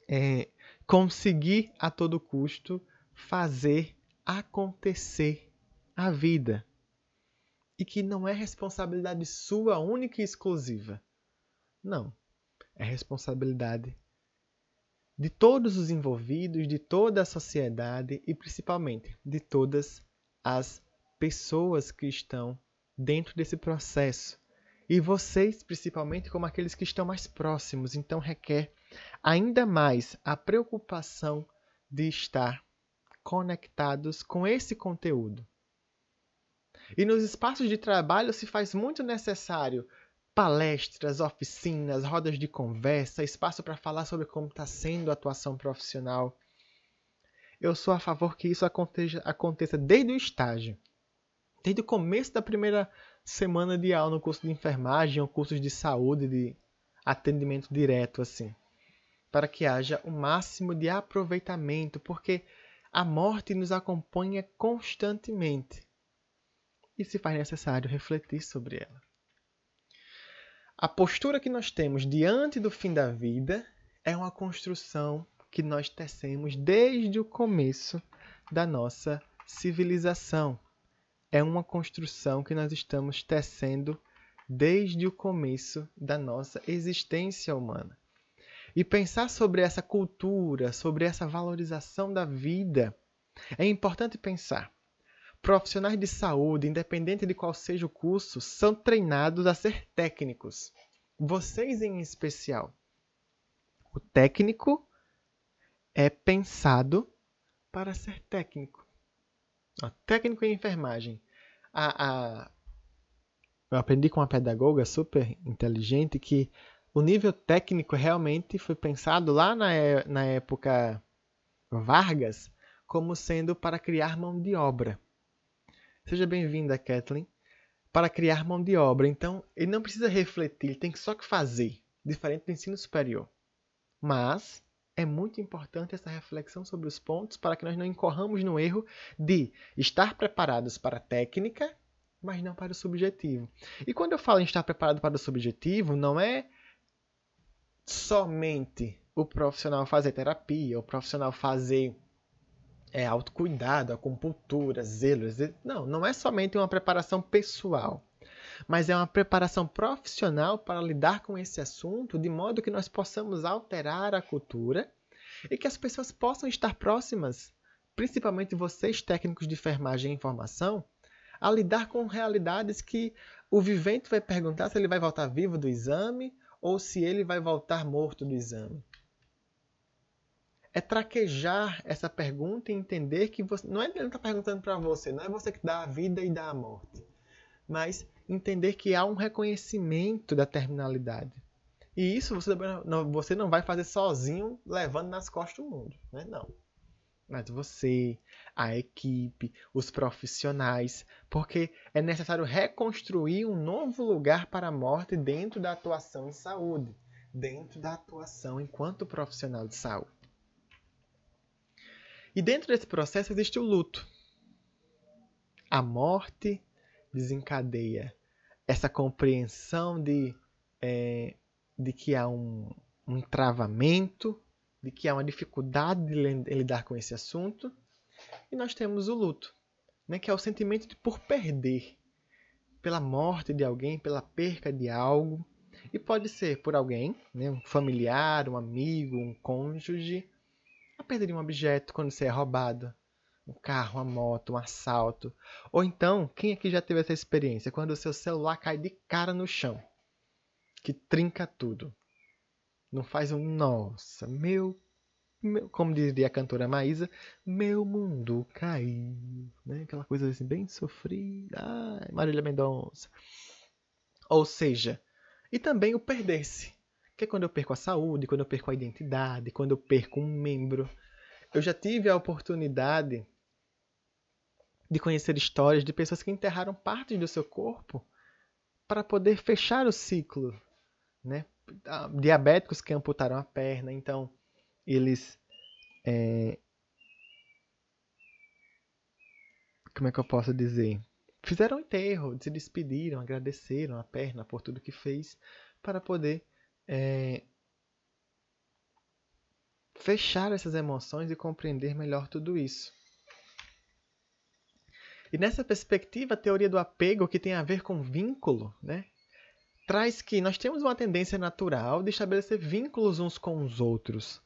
é, conseguir a todo custo fazer acontecer a vida e que não é responsabilidade sua única e exclusiva. Não. É responsabilidade de todos os envolvidos, de toda a sociedade e principalmente de todas as pessoas que estão dentro desse processo. E vocês, principalmente, como aqueles que estão mais próximos, então requer ainda mais a preocupação de estar conectados com esse conteúdo. E nos espaços de trabalho se faz muito necessário palestras, oficinas, rodas de conversa, espaço para falar sobre como está sendo a atuação profissional. Eu sou a favor que isso aconteça, aconteça desde o estágio, desde o começo da primeira semana de aula no curso de enfermagem ou cursos de saúde, de atendimento direto, assim, para que haja o máximo de aproveitamento, porque a morte nos acompanha constantemente e se faz necessário refletir sobre ela. A postura que nós temos diante do fim da vida é uma construção que nós tecemos desde o começo da nossa civilização. É uma construção que nós estamos tecendo desde o começo da nossa existência humana. E pensar sobre essa cultura, sobre essa valorização da vida, é importante pensar Profissionais de saúde, independente de qual seja o curso, são treinados a ser técnicos. Vocês em especial. O técnico é pensado para ser técnico. Ó, técnico em enfermagem. A, a... Eu aprendi com uma pedagoga super inteligente que o nível técnico realmente foi pensado lá na, é, na época Vargas como sendo para criar mão de obra. Seja bem-vinda, Kathleen. Para criar mão de obra. Então, ele não precisa refletir, ele tem só que fazer, diferente do ensino superior. Mas é muito importante essa reflexão sobre os pontos para que nós não incorramos no erro de estar preparados para a técnica, mas não para o subjetivo. E quando eu falo em estar preparado para o subjetivo, não é somente o profissional fazer terapia, o profissional fazer é autocuidado, acupuntura, zelo. Não, não é somente uma preparação pessoal, mas é uma preparação profissional para lidar com esse assunto de modo que nós possamos alterar a cultura e que as pessoas possam estar próximas, principalmente vocês técnicos de enfermagem e informação, a lidar com realidades que o vivente vai perguntar se ele vai voltar vivo do exame ou se ele vai voltar morto do exame é traquejar essa pergunta e entender que você, não é ele está perguntando para você, não é você que dá a vida e dá a morte. mas entender que há um reconhecimento da terminalidade. E isso você não, você não vai fazer sozinho, levando nas costas o mundo, né? Não. Mas você, a equipe, os profissionais, porque é necessário reconstruir um novo lugar para a morte dentro da atuação em saúde, dentro da atuação enquanto profissional de saúde. E dentro desse processo existe o luto. A morte desencadeia essa compreensão de é, de que há um, um travamento, de que há uma dificuldade de lidar com esse assunto. E nós temos o luto, né, que é o sentimento de por perder, pela morte de alguém, pela perca de algo. E pode ser por alguém, né, um familiar, um amigo, um cônjuge, a um objeto quando você é roubado, um carro, uma moto, um assalto. Ou então, quem aqui já teve essa experiência? Quando o seu celular cai de cara no chão que trinca tudo. Não faz um nossa, meu, meu como diria a cantora Maísa, meu mundo caiu, né? Aquela coisa assim bem sofrida, ai, Marília Mendonça. Ou seja, e também o perder-se, quando eu perco a saúde, quando eu perco a identidade, quando eu perco um membro. Eu já tive a oportunidade de conhecer histórias de pessoas que enterraram partes do seu corpo para poder fechar o ciclo né? Diabéticos que amputaram a perna, então eles é... como é que eu posso dizer? Fizeram um enterro, se despediram, agradeceram a perna por tudo que fez para poder é... fechar essas emoções e compreender melhor tudo isso. E nessa perspectiva, a teoria do apego, que tem a ver com vínculo, né? traz que nós temos uma tendência natural de estabelecer vínculos uns com os outros.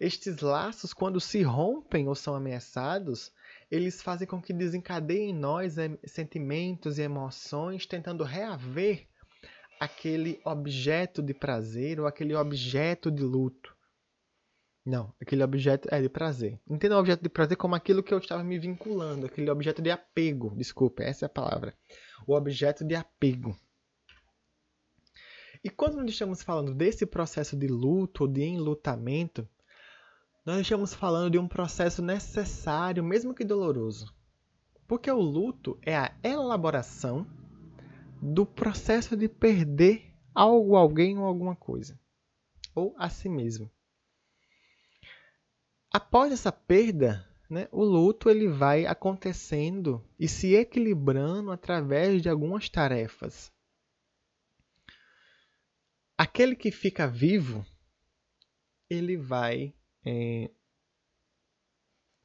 Estes laços, quando se rompem ou são ameaçados, eles fazem com que desencadeiem em nós sentimentos e emoções, tentando reaver aquele objeto de prazer ou aquele objeto de luto. Não, aquele objeto é de prazer. Entenda o objeto de prazer como aquilo que eu estava me vinculando, aquele objeto de apego. Desculpe, essa é a palavra. O objeto de apego. E quando nós estamos falando desse processo de luto ou de enlutamento, nós estamos falando de um processo necessário, mesmo que doloroso. Porque o luto é a elaboração do processo de perder algo, alguém ou alguma coisa, ou a si mesmo. Após essa perda, né, o luto ele vai acontecendo e se equilibrando através de algumas tarefas aquele que fica vivo, ele vai. É,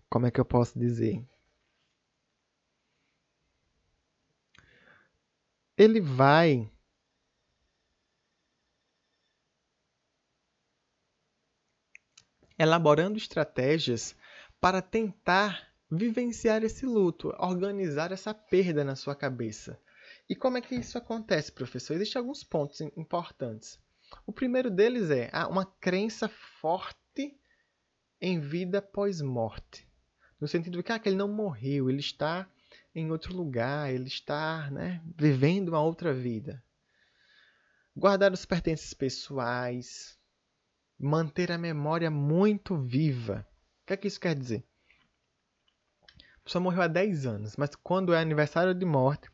como é que eu posso dizer? Ele vai. Elaborando estratégias para tentar vivenciar esse luto, organizar essa perda na sua cabeça. E como é que isso acontece, professor? Existem alguns pontos importantes. O primeiro deles é uma crença forte em vida pós-morte. No sentido de que, ah, que ele não morreu, ele está em outro lugar, ele está né, vivendo uma outra vida. Guardar os pertences pessoais, manter a memória muito viva. O que é que isso quer dizer? A pessoa morreu há 10 anos, mas quando é aniversário de morte,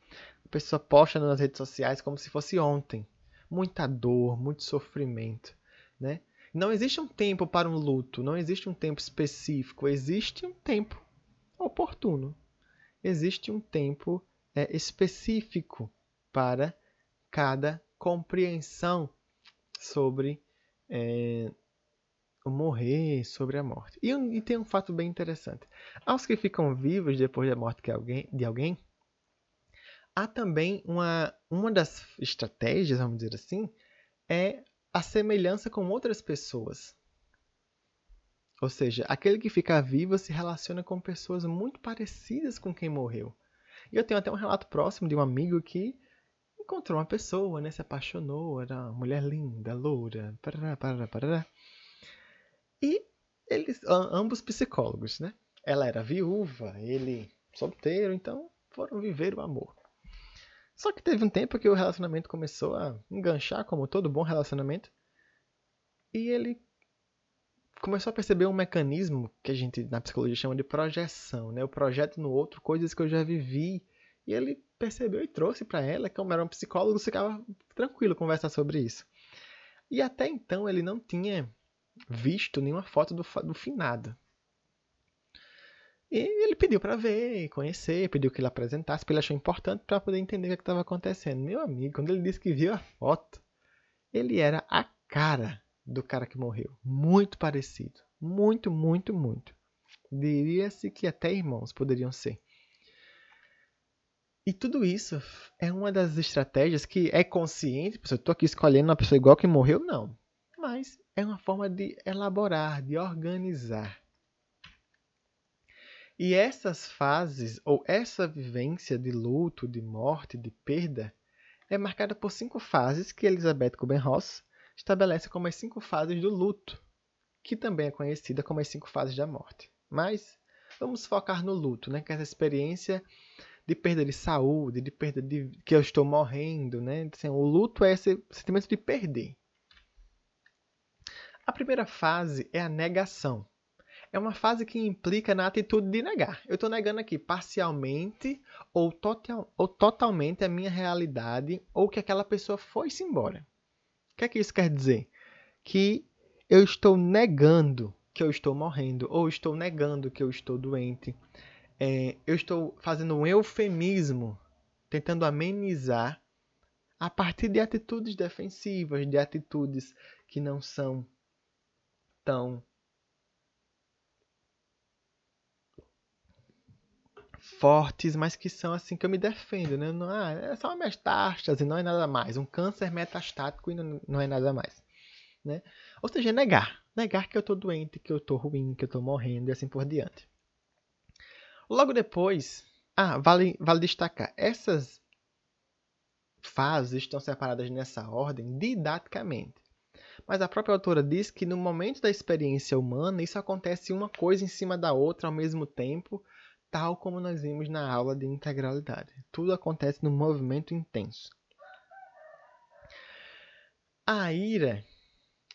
a pessoa posta nas redes sociais como se fosse ontem muita dor, muito sofrimento, né? Não existe um tempo para um luto, não existe um tempo específico, existe um tempo oportuno. Existe um tempo é, específico para cada compreensão sobre é, o morrer, sobre a morte. E, e, tem um fato bem interessante. Aos que ficam vivos depois da morte de alguém, de alguém há também uma, uma das estratégias, vamos dizer assim, é a semelhança com outras pessoas. Ou seja, aquele que fica vivo se relaciona com pessoas muito parecidas com quem morreu. E eu tenho até um relato próximo de um amigo que encontrou uma pessoa, né, se apaixonou, era uma mulher linda, loura, parará, parará, parará. E eles, ambos psicólogos, né? Ela era viúva, ele solteiro, então foram viver o amor. Só que teve um tempo que o relacionamento começou a enganchar, como todo bom relacionamento. E ele começou a perceber um mecanismo que a gente na psicologia chama de projeção, né? Eu projeto no outro coisas que eu já vivi. E ele percebeu e trouxe para ela, como era um psicólogo, ficava tranquilo conversar sobre isso. E até então ele não tinha visto nenhuma foto do, do finado. E ele pediu para ver, conhecer, pediu que ele apresentasse, porque ele achou importante para poder entender o que estava acontecendo. Meu amigo, quando ele disse que viu a foto, ele era a cara do cara que morreu. Muito parecido. Muito, muito, muito. Diria-se que até irmãos poderiam ser. E tudo isso é uma das estratégias que é consciente. Eu estou aqui escolhendo uma pessoa igual que morreu, não. Mas é uma forma de elaborar, de organizar. E essas fases, ou essa vivência de luto, de morte, de perda, é marcada por cinco fases que Elizabeth Kubler-Ross estabelece como as cinco fases do luto, que também é conhecida como as cinco fases da morte. Mas vamos focar no luto, né? que é essa experiência de perda de saúde, de perda de que eu estou morrendo, né? Assim, o luto é esse sentimento de perder. A primeira fase é a negação é uma fase que implica na atitude de negar. Eu estou negando aqui parcialmente ou, total, ou totalmente a minha realidade ou que aquela pessoa foi-se embora. Que é que isso quer dizer? Que eu estou negando que eu estou morrendo ou estou negando que eu estou doente. É, eu estou fazendo um eufemismo, tentando amenizar a partir de atitudes defensivas, de atitudes que não são tão fortes, mas que são assim que eu me defendo, né? Não, ah, é só uma metástase, não é nada mais. Um câncer metastático e não, não é nada mais. Né? Ou seja, negar. Negar que eu estou doente, que eu estou ruim, que eu estou morrendo e assim por diante. Logo depois, ah, vale, vale destacar, essas fases estão separadas nessa ordem didaticamente. Mas a própria autora diz que no momento da experiência humana, isso acontece uma coisa em cima da outra ao mesmo tempo, tal como nós vimos na aula de integralidade. Tudo acontece num movimento intenso. A ira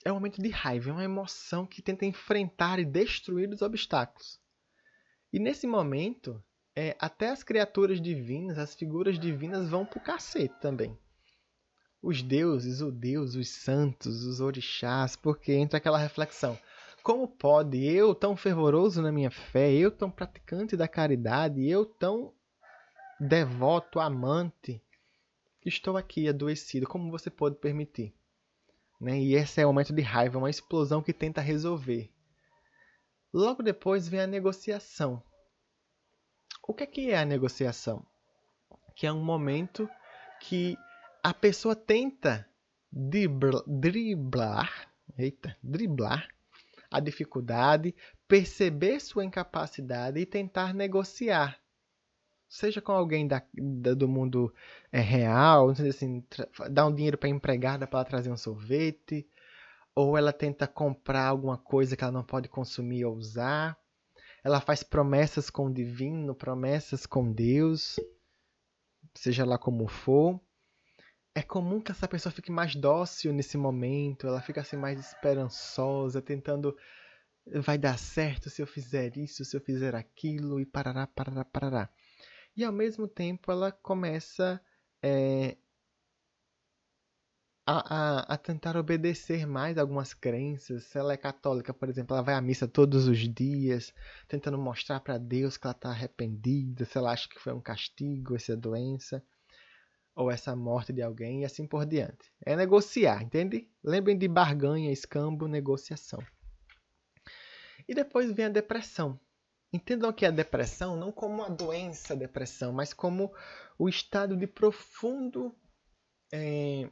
é um momento de raiva, é uma emoção que tenta enfrentar e destruir os obstáculos. E nesse momento, é, até as criaturas divinas, as figuras divinas vão pro cacete também. Os deuses, o Deus, os santos, os orixás, porque entra aquela reflexão. Como pode eu, tão fervoroso na minha fé, eu, tão praticante da caridade, eu, tão devoto, amante, estou aqui adoecido? Como você pode permitir? Né? E esse é o momento de raiva, uma explosão que tenta resolver. Logo depois vem a negociação. O que é, que é a negociação? Que é um momento que a pessoa tenta driblar, eita, driblar a dificuldade, perceber sua incapacidade e tentar negociar. Seja com alguém da, da do mundo é, real, assim, dar um dinheiro para a empregada para ela trazer um sorvete, ou ela tenta comprar alguma coisa que ela não pode consumir ou usar. Ela faz promessas com o divino, promessas com Deus, seja lá como for é comum que essa pessoa fique mais dócil nesse momento, ela fica assim mais esperançosa, tentando vai dar certo se eu fizer isso, se eu fizer aquilo e parará, parará, parará. E ao mesmo tempo ela começa é, a, a, a, tentar obedecer mais algumas crenças. Se ela é católica, por exemplo, ela vai à missa todos os dias, tentando mostrar para Deus que ela está arrependida, se ela acha que foi um castigo essa doença ou essa morte de alguém e assim por diante. É negociar, entende? Lembrem de barganha, escambo, negociação. E depois vem a depressão. Entendam que a depressão não como uma doença depressão, mas como o estado de profundo é,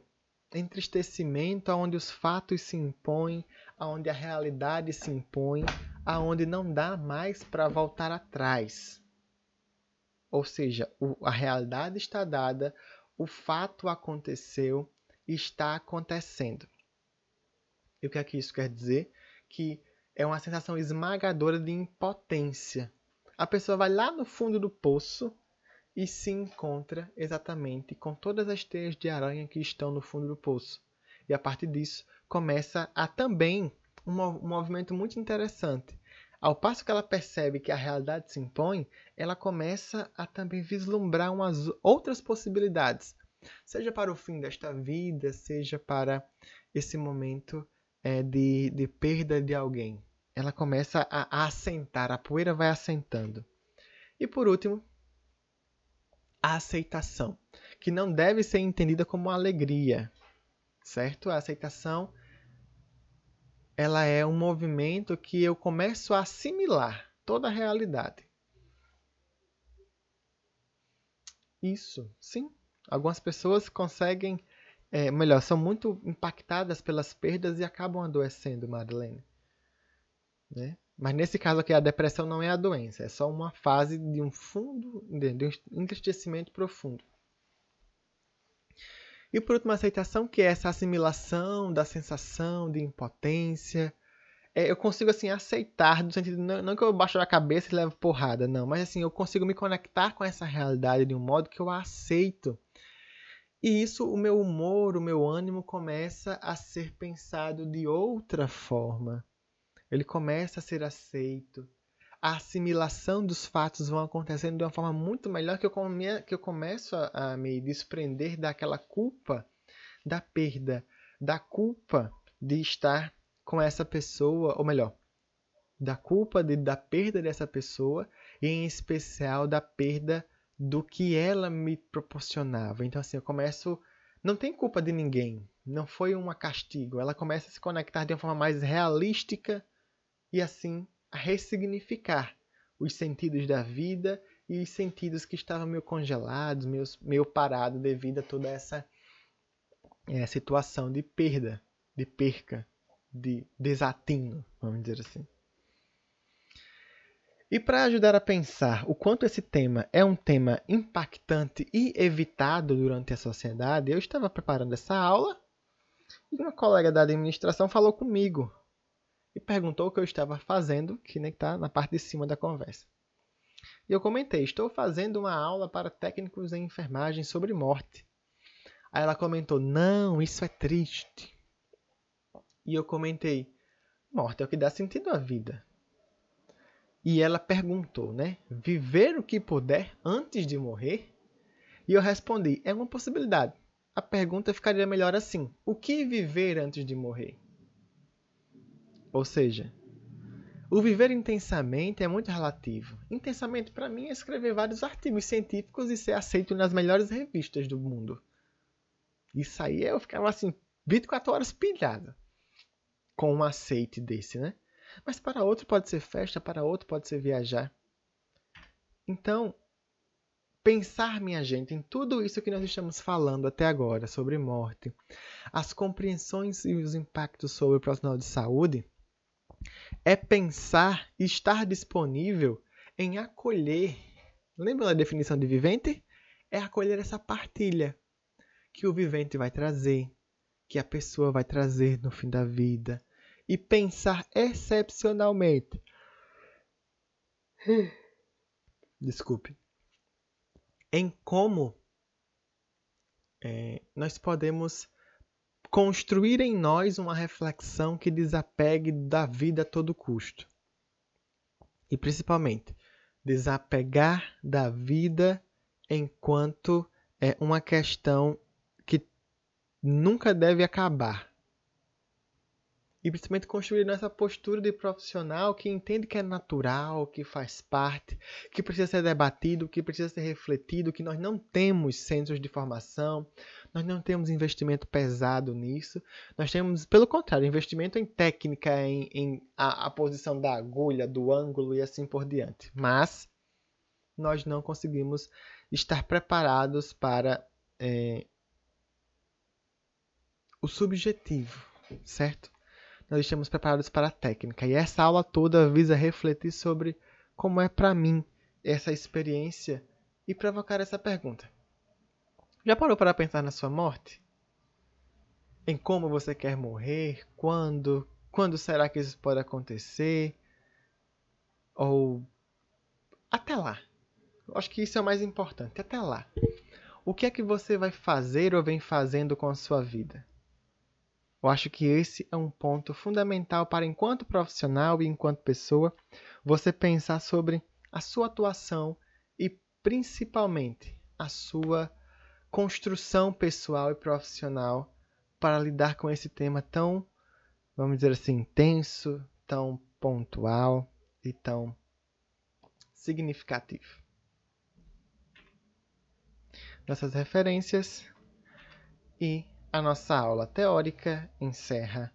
entristecimento, onde os fatos se impõem, onde a realidade se impõe, aonde não dá mais para voltar atrás. Ou seja, a realidade está dada, o fato aconteceu, está acontecendo. E o que é que isso quer dizer? Que é uma sensação esmagadora de impotência. A pessoa vai lá no fundo do poço e se encontra exatamente com todas as teias de aranha que estão no fundo do poço. E a partir disso começa a também um, um movimento muito interessante. Ao passo que ela percebe que a realidade se impõe, ela começa a também vislumbrar umas outras possibilidades, seja para o fim desta vida, seja para esse momento é, de, de perda de alguém. Ela começa a, assentar, a poeira vai assentando. E por último, a aceitação, que não deve ser entendida como alegria, certo? A aceitação ela é um movimento que eu começo a assimilar toda a realidade. Isso, sim. Algumas pessoas conseguem, é, melhor, são muito impactadas pelas perdas e acabam adoecendo, Madeleine. Né? Mas nesse caso aqui, a depressão não é a doença, é só uma fase de um fundo, de um entristecimento profundo. E por último, a aceitação, que é essa assimilação da sensação de impotência. É, eu consigo, assim, aceitar, no sentido, não, não que eu baixo a cabeça e levo porrada, não. Mas, assim, eu consigo me conectar com essa realidade de um modo que eu a aceito. E isso, o meu humor, o meu ânimo começa a ser pensado de outra forma. Ele começa a ser aceito. A assimilação dos fatos vão acontecendo de uma forma muito melhor que eu, come, que eu começo a, a me desprender daquela culpa da perda, da culpa de estar com essa pessoa, ou melhor, da culpa de, da perda dessa pessoa e em especial da perda do que ela me proporcionava. Então assim, eu começo não tem culpa de ninguém, não foi um castigo. Ela começa a se conectar de uma forma mais realística e assim a ressignificar os sentidos da vida e os sentidos que estavam meio congelados, meio, meio parados devido a toda essa é, situação de perda, de perca, de desatino, vamos dizer assim. E para ajudar a pensar o quanto esse tema é um tema impactante e evitado durante a sociedade, eu estava preparando essa aula e uma colega da administração falou comigo e perguntou o que eu estava fazendo, que está na parte de cima da conversa. E eu comentei: estou fazendo uma aula para técnicos em enfermagem sobre morte. Aí ela comentou: não, isso é triste. E eu comentei: morte é o que dá sentido à vida. E ela perguntou, né? Viver o que puder antes de morrer? E eu respondi: é uma possibilidade. A pergunta ficaria melhor assim: o que viver antes de morrer? Ou seja, o viver intensamente é muito relativo. Intensamente, para mim, é escrever vários artigos científicos e ser aceito nas melhores revistas do mundo. Isso aí eu ficava assim, 24 horas pilhado com um aceite desse, né? Mas para outro pode ser festa, para outro pode ser viajar. Então, pensar, minha gente, em tudo isso que nós estamos falando até agora sobre morte, as compreensões e os impactos sobre o profissional de saúde, é pensar e estar disponível em acolher. Lembra da definição de vivente? É acolher essa partilha que o vivente vai trazer, que a pessoa vai trazer no fim da vida. E pensar excepcionalmente. Desculpe. Em como é, nós podemos construir em nós uma reflexão que desapegue da vida a todo custo. E principalmente, desapegar da vida enquanto é uma questão que nunca deve acabar e principalmente construir nessa postura de profissional que entende que é natural, que faz parte, que precisa ser debatido, que precisa ser refletido, que nós não temos centros de formação, nós não temos investimento pesado nisso, nós temos, pelo contrário, investimento em técnica, em, em a, a posição da agulha, do ângulo e assim por diante. Mas nós não conseguimos estar preparados para é, o subjetivo, certo? Nós estamos preparados para a técnica. E essa aula toda visa refletir sobre como é para mim essa experiência e provocar essa pergunta. Já parou para pensar na sua morte? Em como você quer morrer? Quando? Quando será que isso pode acontecer? Ou até lá. Eu acho que isso é o mais importante. Até lá. O que é que você vai fazer ou vem fazendo com a sua vida? Eu acho que esse é um ponto fundamental para, enquanto profissional e enquanto pessoa, você pensar sobre a sua atuação e, principalmente, a sua construção pessoal e profissional para lidar com esse tema tão, vamos dizer assim, tenso, tão pontual e tão significativo. Nossas referências e a nossa aula teórica encerra.